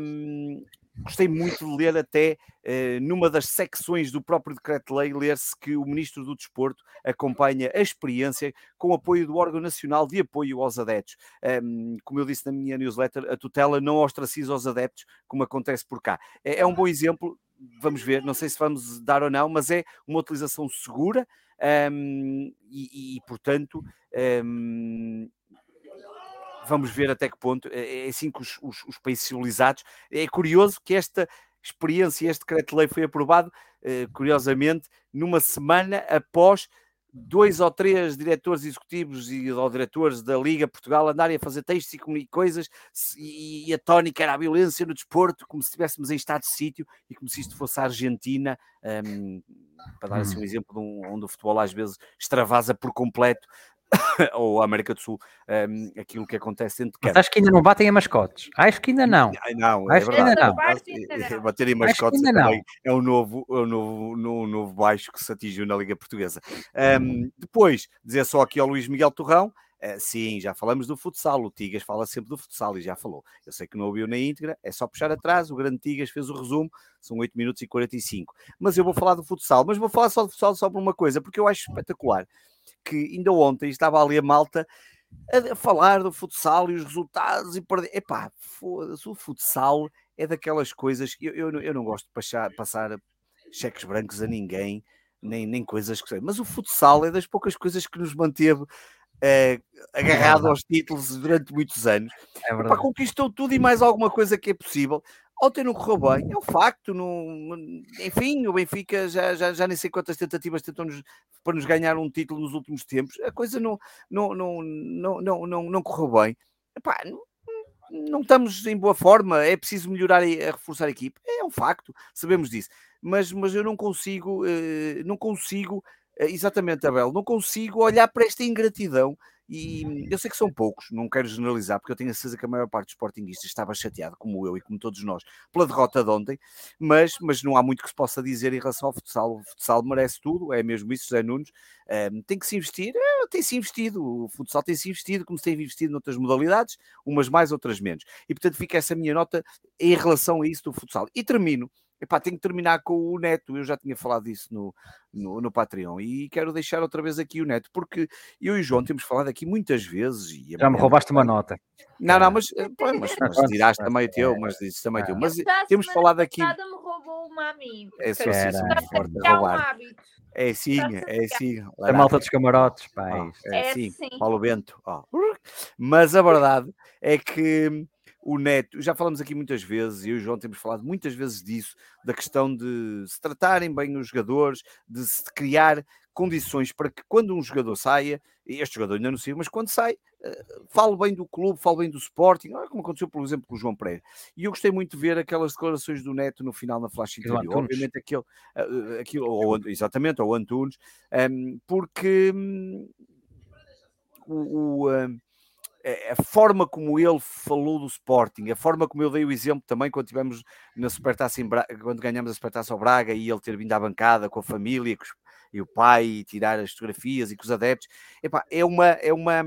um, Gostei muito de ler até uh, numa das secções do próprio decreto-lei, ler-se que o Ministro do Desporto acompanha a experiência com apoio do órgão nacional de apoio aos adeptos. Como eu disse na minha newsletter, a tutela não ostraciza os adeptos, como acontece por cá. É, é um bom exemplo, vamos ver, não sei se vamos dar ou não, mas é uma utilização segura um, e, e, portanto, um, vamos ver até que ponto é, é assim que os, os, os países civilizados. É curioso que esta experiência, este decreto-lei foi aprovado, eh, curiosamente, numa semana após dois ou três diretores executivos e ou diretores da Liga Portugal andarem a fazer textos e coisas e, e a tónica era a violência no desporto, como se estivéssemos em estado de sítio e como se isto fosse a Argentina, um, para dar assim um hum. exemplo de um, onde o futebol às vezes extravasa por completo ou a América do Sul, um, aquilo que acontece dentro de campo. Acho que ainda não batem a mascotes. Acho que ainda não. não, é Acho é que ainda não. Bater em mascotes é, não. é um novo, é um novo, no, novo baixo que se atingiu na Liga Portuguesa. Um, depois, dizer só aqui ao Luís Miguel Torrão, Uh, sim, já falamos do futsal. O Tigas fala sempre do futsal e já falou. Eu sei que não ouviu na íntegra, é só puxar atrás. O grande Tigas fez o resumo, são 8 minutos e 45. Mas eu vou falar do futsal, mas vou falar só do futsal só por uma coisa, porque eu acho espetacular que ainda ontem estava ali a malta a, falar do futsal e os resultados e perder. Epá, foda-se, o futsal é daquelas coisas que eu, eu, eu não gosto de passar, passar cheques brancos a ninguém, nem, nem coisas que sei, mas o futsal é das poucas coisas que nos manteve eh, agarrado é aos títulos durante muitos anos. É Epá, conquistou tudo e mais alguma coisa que é possível. Ontem não correu bem, é um facto. Não, enfim, o Benfica já, já, já nem sei quantas tentativas tentou -nos, para nos ganhar um título nos últimos tempos, a coisa não, não, não, não, não, não, não correu bem. Epá, não, não estamos em boa forma, é preciso melhorar e reforçar a equipe, é um facto, sabemos disso, mas, mas eu não consigo, uh, não consigo, uh, exatamente, Abel, não consigo olhar para esta ingratidão e eu sei que são poucos, não quero generalizar, porque eu tenho a certeza que a maior parte dos sportinguistas estava chateado, como eu e como todos nós, pela derrota de ontem, mas, mas não há muito que se possa dizer em relação ao futsal. O futsal merece tudo, é mesmo isso, José Nunes. Um, tem que se investir, é, tem-se investido, o futsal tem-se investido, como se tem investido noutras modalidades, umas mais, outras menos. E portanto fica essa minha nota em relação a isso do futsal. E termino Epá, tenho que terminar com o Neto, eu já tinha falado disso no, no, no, Patreon e quero deixar outra vez aqui o Neto, porque eu e o João temos falado aqui muitas vezes. E já me roubaste uma nota. Não, não, mas, eh, pô, mas, mas tiraste também o teu, mas disse também o teu. Mas temos falado aqui. me roubou uma a mim. É só assim, roubar. É sim, é sim. A malta dos camarotes, pai. Oh, é, é sim, Paulo Bento. Oh. Mas a verdade é que o Neto, já falamos aqui muitas vezes, e eu e o João temos falado muitas vezes disso, da questão de se tratarem bem os jogadores, de se criar condições para que quando um jogador saia, e este jogador ainda não saiu, mas quando sai, uh, fale bem do clube, fale bem do Sporting, como aconteceu, por exemplo, com o João Pereira. E eu gostei muito de ver aquelas declarações do Neto no final na flash interview. Obviamente aquele, uh, aquilo, ou, exatamente, ou Antunes, ehm, porque um, o, o um, a forma como ele falou do Sporting, a forma como eu dei o exemplo também quando tivemos na Supertaça em Braga, quando ganhamos a Supertaça ao Braga e ele ter vindo à bancada com a família e o pai e tirar as fotografias e com os adeptos, Epá, é uma é uma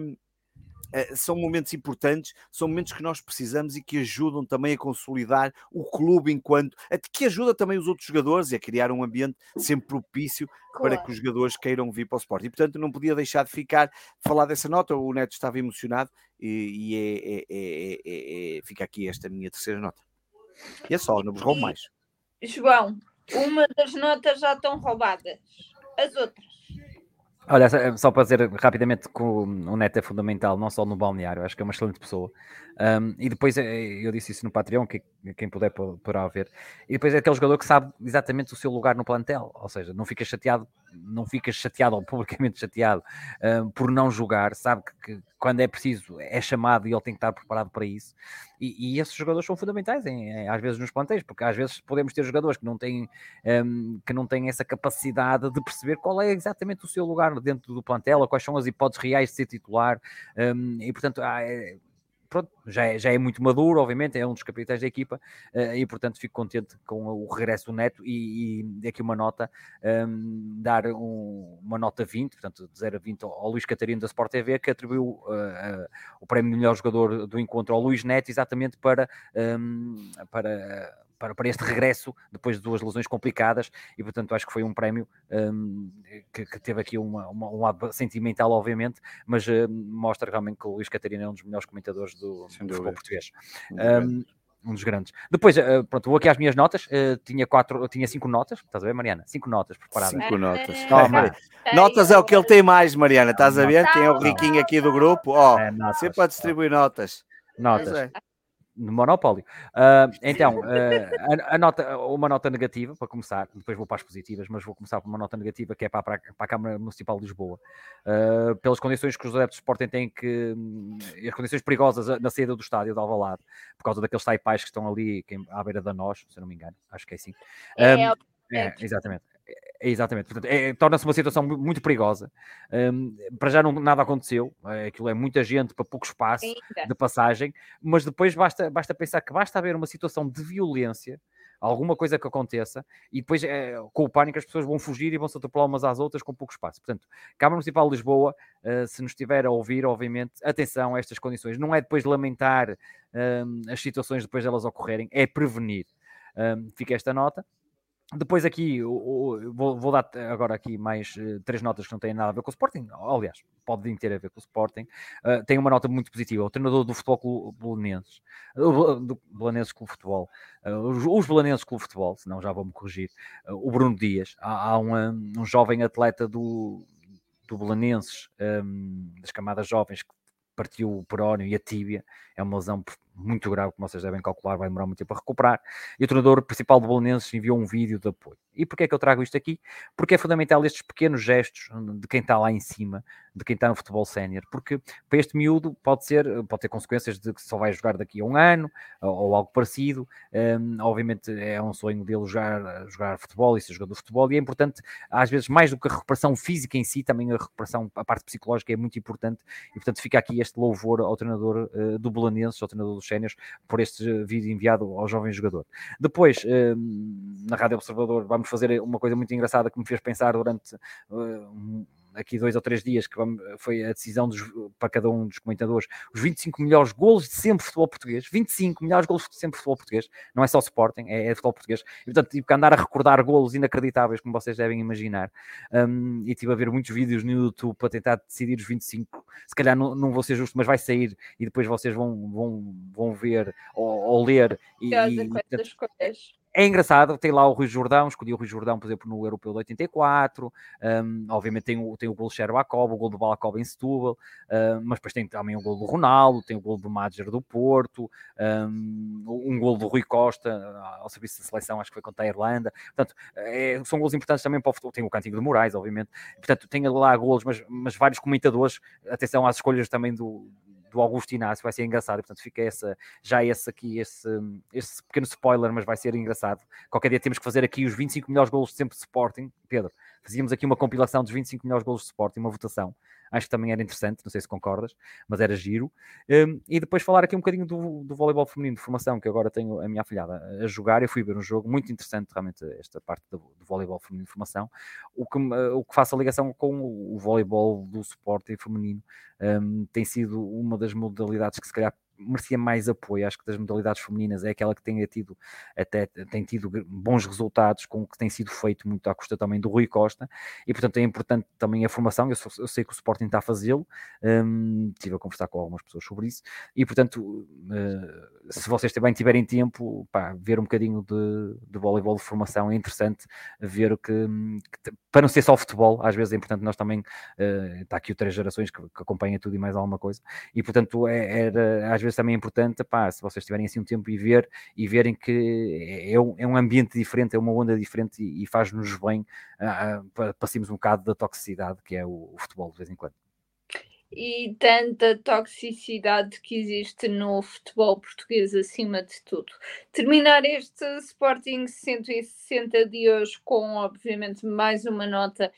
são momentos importantes, são momentos que nós precisamos e que ajudam também a consolidar o clube enquanto, que ajuda também os outros jogadores e a criar um ambiente sempre propício claro. para que os jogadores queiram vir para o esporte. E portanto não podia deixar de ficar, falar dessa nota, o Neto estava emocionado e, e é, é, é, fica aqui esta minha terceira nota. E é só, não vos roubo mais. João, uma das notas já estão roubadas, as outras Olha, só para dizer rapidamente que o, Neto é fundamental, não só no balneário, acho que é uma excelente pessoa. Um, e depois, eh, eu disse isso no Patreon, que quem puder poderá ver. E depois é aquele jogador que sabe exatamente o seu lugar no plantel, ou seja, não fica chateado, não fica chateado ou publicamente chateado um, por não jogar, sabe que, que, quando é preciso é chamado e ele tem que estar preparado para isso. E, e esses jogadores são fundamentais, em, em, às vezes nos plantéis, porque às vezes podemos ter jogadores que não têm, um, que não têm essa capacidade de perceber qual é exatamente o seu lugar dentro do plantel, ou quais são as hipóteses reais de ser titular, e portanto. é, pronto, já é, já é muito maduro, obviamente, é um dos capitães da equipa uh, e, portanto, fico contente com o regresso do Neto e, e aqui uma nota, um, ehm, dar um, uma nota 20, portanto, de 0 a 20 ao, ao Luís Catarino da Sport TV, que atribuiu uh, uh, o prémio de melhor jogador do encontro ao Luís Neto, exatamente para, um, ehm, para para, para este regresso depois de duas lesões complicadas e portanto acho que foi um prémio um, que, que, teve aqui uma, uma, um lado sentimental obviamente, mas uh, mostra realmente que o Luís Catarina é um dos melhores comentadores do, do futebol português. Um, um dos grandes. Depois, uh, pronto, vou aqui às minhas notas. Uh, tinha quatro, tinha cinco notas. Estás a ver, Mariana? Cinco notas preparadas. Cinco notas. Oh, notas é o que ele tem mais, Mariana. Estás a ver? Quem é o riquinho aqui do grupo? Ó, oh, é, você pode distribuir notas. Notas. É no monopólio. Uh, então, uh, a, a, nota, uma nota negativa, para começar, depois vou para as positivas, mas vou começar com uma nota negativa que é para, para, para a Câmara Municipal de Lisboa. Uh, pelas condições que os adeptos de Sporting têm que. As condições perigosas na saída do estádio de Alvalade, por causa daqueles taipais que estão ali à beira da nós, se não me engano, acho que é assim. É, é, é exatamente. Exatamente, portanto, é, torna-se uma situação muito perigosa. Um, para já não, nada aconteceu, é, aquilo é muita gente para pouco espaço Ainda. de passagem, mas depois basta, basta pensar que basta haver uma situação de violência, alguma coisa que aconteça, e depois é, com o pânico as pessoas vão fugir e vão se atropelar umas às outras com pouco espaço. Portanto, Câmara Municipal de Lisboa, uh, se nos estiver a ouvir, obviamente, atenção a estas condições. Não é depois lamentar um, as situações depois delas ocorrerem, é prevenir. Um, fica esta nota. Depois aqui, vou, vou, dar agora aqui mais uh, três notas que não têm nada a ver com o Sporting. Aliás, podem ter a ver com o Sporting. Uh, tem uma nota muito positiva. O treinador do Futebol Clube Belenenses, uh, do Belenenses Clube Futebol, uh, os, os Belenenses Clube Futebol, senão já vou-me corrigir, o Bruno Dias. Há, há um, um, jovem atleta do, do Belenenses, um, das camadas jovens, que partiu o perónio e a tíbia. É uma lesão muito grave, como vocês devem calcular, vai demorar muito tempo a recuperar. E o treinador principal do Bolonenses enviou um vídeo de apoio. E porquê é que eu trago isto aqui? Porque é fundamental estes pequenos gestos de quem está lá em cima, de quem está no futebol sénior, porque para este miúdo pode ser, pode ter consequências de que só vai jogar daqui a um ano ou, algo parecido. Um, obviamente é um sonho dele jogar, jogar futebol e ser jogador de futebol, e é importante, às vezes, mais do que a recuperação física em si, também a recuperação, a parte psicológica é muito importante, e portanto fica aqui este louvor ao treinador uh, do Belenenses, ao treinador sénios por este vídeo enviado ao jovem jogador. Depois, um, na Rádio Observador, vamos fazer uma coisa muito engraçada que me fez pensar durante. Aqui dois ou três dias, que foi a decisão dos, para cada um dos comentadores, os 25 melhores golos de sempre futebol português, 25 melhores golos de sempre futebol português, não é só Sporting, é, é futebol português, e portanto tive que andar a recordar golos inacreditáveis, como vocês devem imaginar, um, e tive a ver muitos vídeos no YouTube para tentar decidir os 25, se calhar não, não vou ser justo, mas vai sair, e depois vocês vão, vão, vão ver ou, ou ler, e, e, é engraçado, tem lá o Rui Jordão, escolhi o Rui Jordão, por exemplo, no Europeu de 84, um, obviamente tem o, tem o gol de Sherbakov, o gol do Balakov em Setúbal, um, mas depois tem também o gol do Ronaldo, tem o gol do Madger do Porto, um, um gol do Rui Costa ao serviço da seleção, acho que foi contra a Irlanda, portanto, é, são gols importantes também para o futebol, tem o Cantigo de Moraes, obviamente, portanto, tem lá gols, mas, mas vários comentadores, atenção às escolhas também do, do Augusto Inácio, vai ser engraçado, portanto fica essa, já esse aqui, esse, esse pequeno spoiler, mas vai ser engraçado. Qualquer dia temos que fazer aqui os 25 melhores golos de sempre de Sporting, Pedro, fazíamos aqui uma compilação dos 25 melhores golos de Sporting, uma votação, acho que também era interessante, não sei se concordas, mas era giro. Um, e depois falar aqui um bocadinho do, do voleibol feminino de formação, que agora tenho a minha afilhada a jogar. Eu fui ver um jogo muito interessante, realmente, esta parte do, do voleibol feminino de formação, o que, o que faz a ligação com o, o voleibol do suporte feminino. Um, tem sido uma das modalidades que se calhar merecia mais apoio. Acho que das modalidades femininas é aquela que tem tido, até tem tido bons resultados com o que tem sido feito muito à custa também do Rui Costa, e portanto é importante também a formação. Eu, eu sei que o Sporting está a fazê-lo, um, estive a conversar com algumas pessoas sobre isso, e portanto, uh, se vocês também tiverem tempo, pá, ver um bocadinho de, de voleibol de formação é interessante ver que, que, para não ser só futebol, às vezes é importante nós também, uh, está aqui o Três Gerações que, que acompanha tudo e mais alguma coisa, e portanto é, era às vezes também é importante, pá, se vocês tiverem assim um tempo e ver e verem que é um, é um ambiente diferente, é uma onda diferente e, e faz-nos bem uh, passemos um bocado da toxicidade que é o, o futebol de vez em quando e tanta toxicidade que existe no futebol português acima de tudo. Terminar este Sporting 160 de hoje com, obviamente, mais uma nota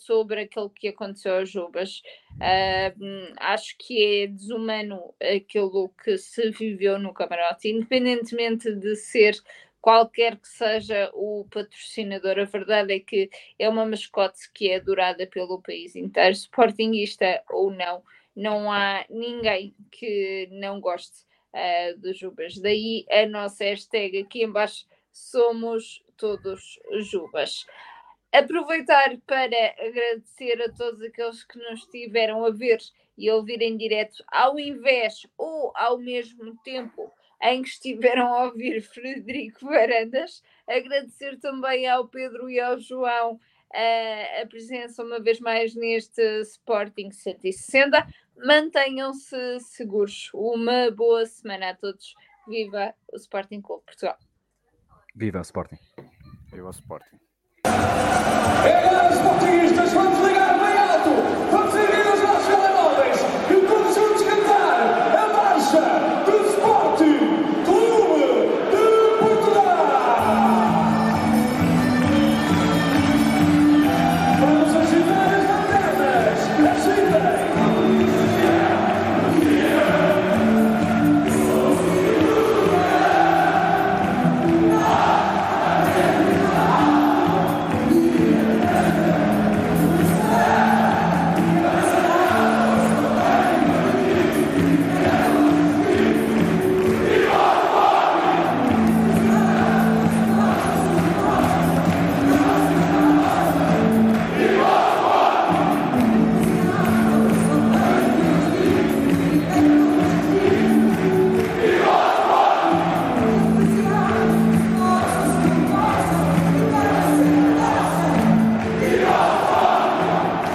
sobre aquilo que aconteceu às Jubas. Uh, acho que é desumano aquilo que se viveu no camarote, independentemente de ser qualquer que seja o patrocinador, a verdade é que é uma mascote que é adorada pelo país inteiro, sportinguista ou não, não há ninguém que não goste uh, dos Jubas. Daí a nossa hashtag aqui embaixo, somos todos Jubas aproveitar para agradecer a todos aqueles que nos estiveram a ver e a ouvir em direto, ao invés ou ao mesmo tempo em que estiveram a ouvir Frederico Varandas. Agradecer também ao Pedro e ao João a, a presença uma vez mais neste Sporting 160. Mantenham-se seguros. Uma boa semana a todos. Viva o Sporting Clube Portugal. Viva o Sporting. Viva o Sporting. Vamos erguer os nossos telemóveis e todos juntos cantar a marcha.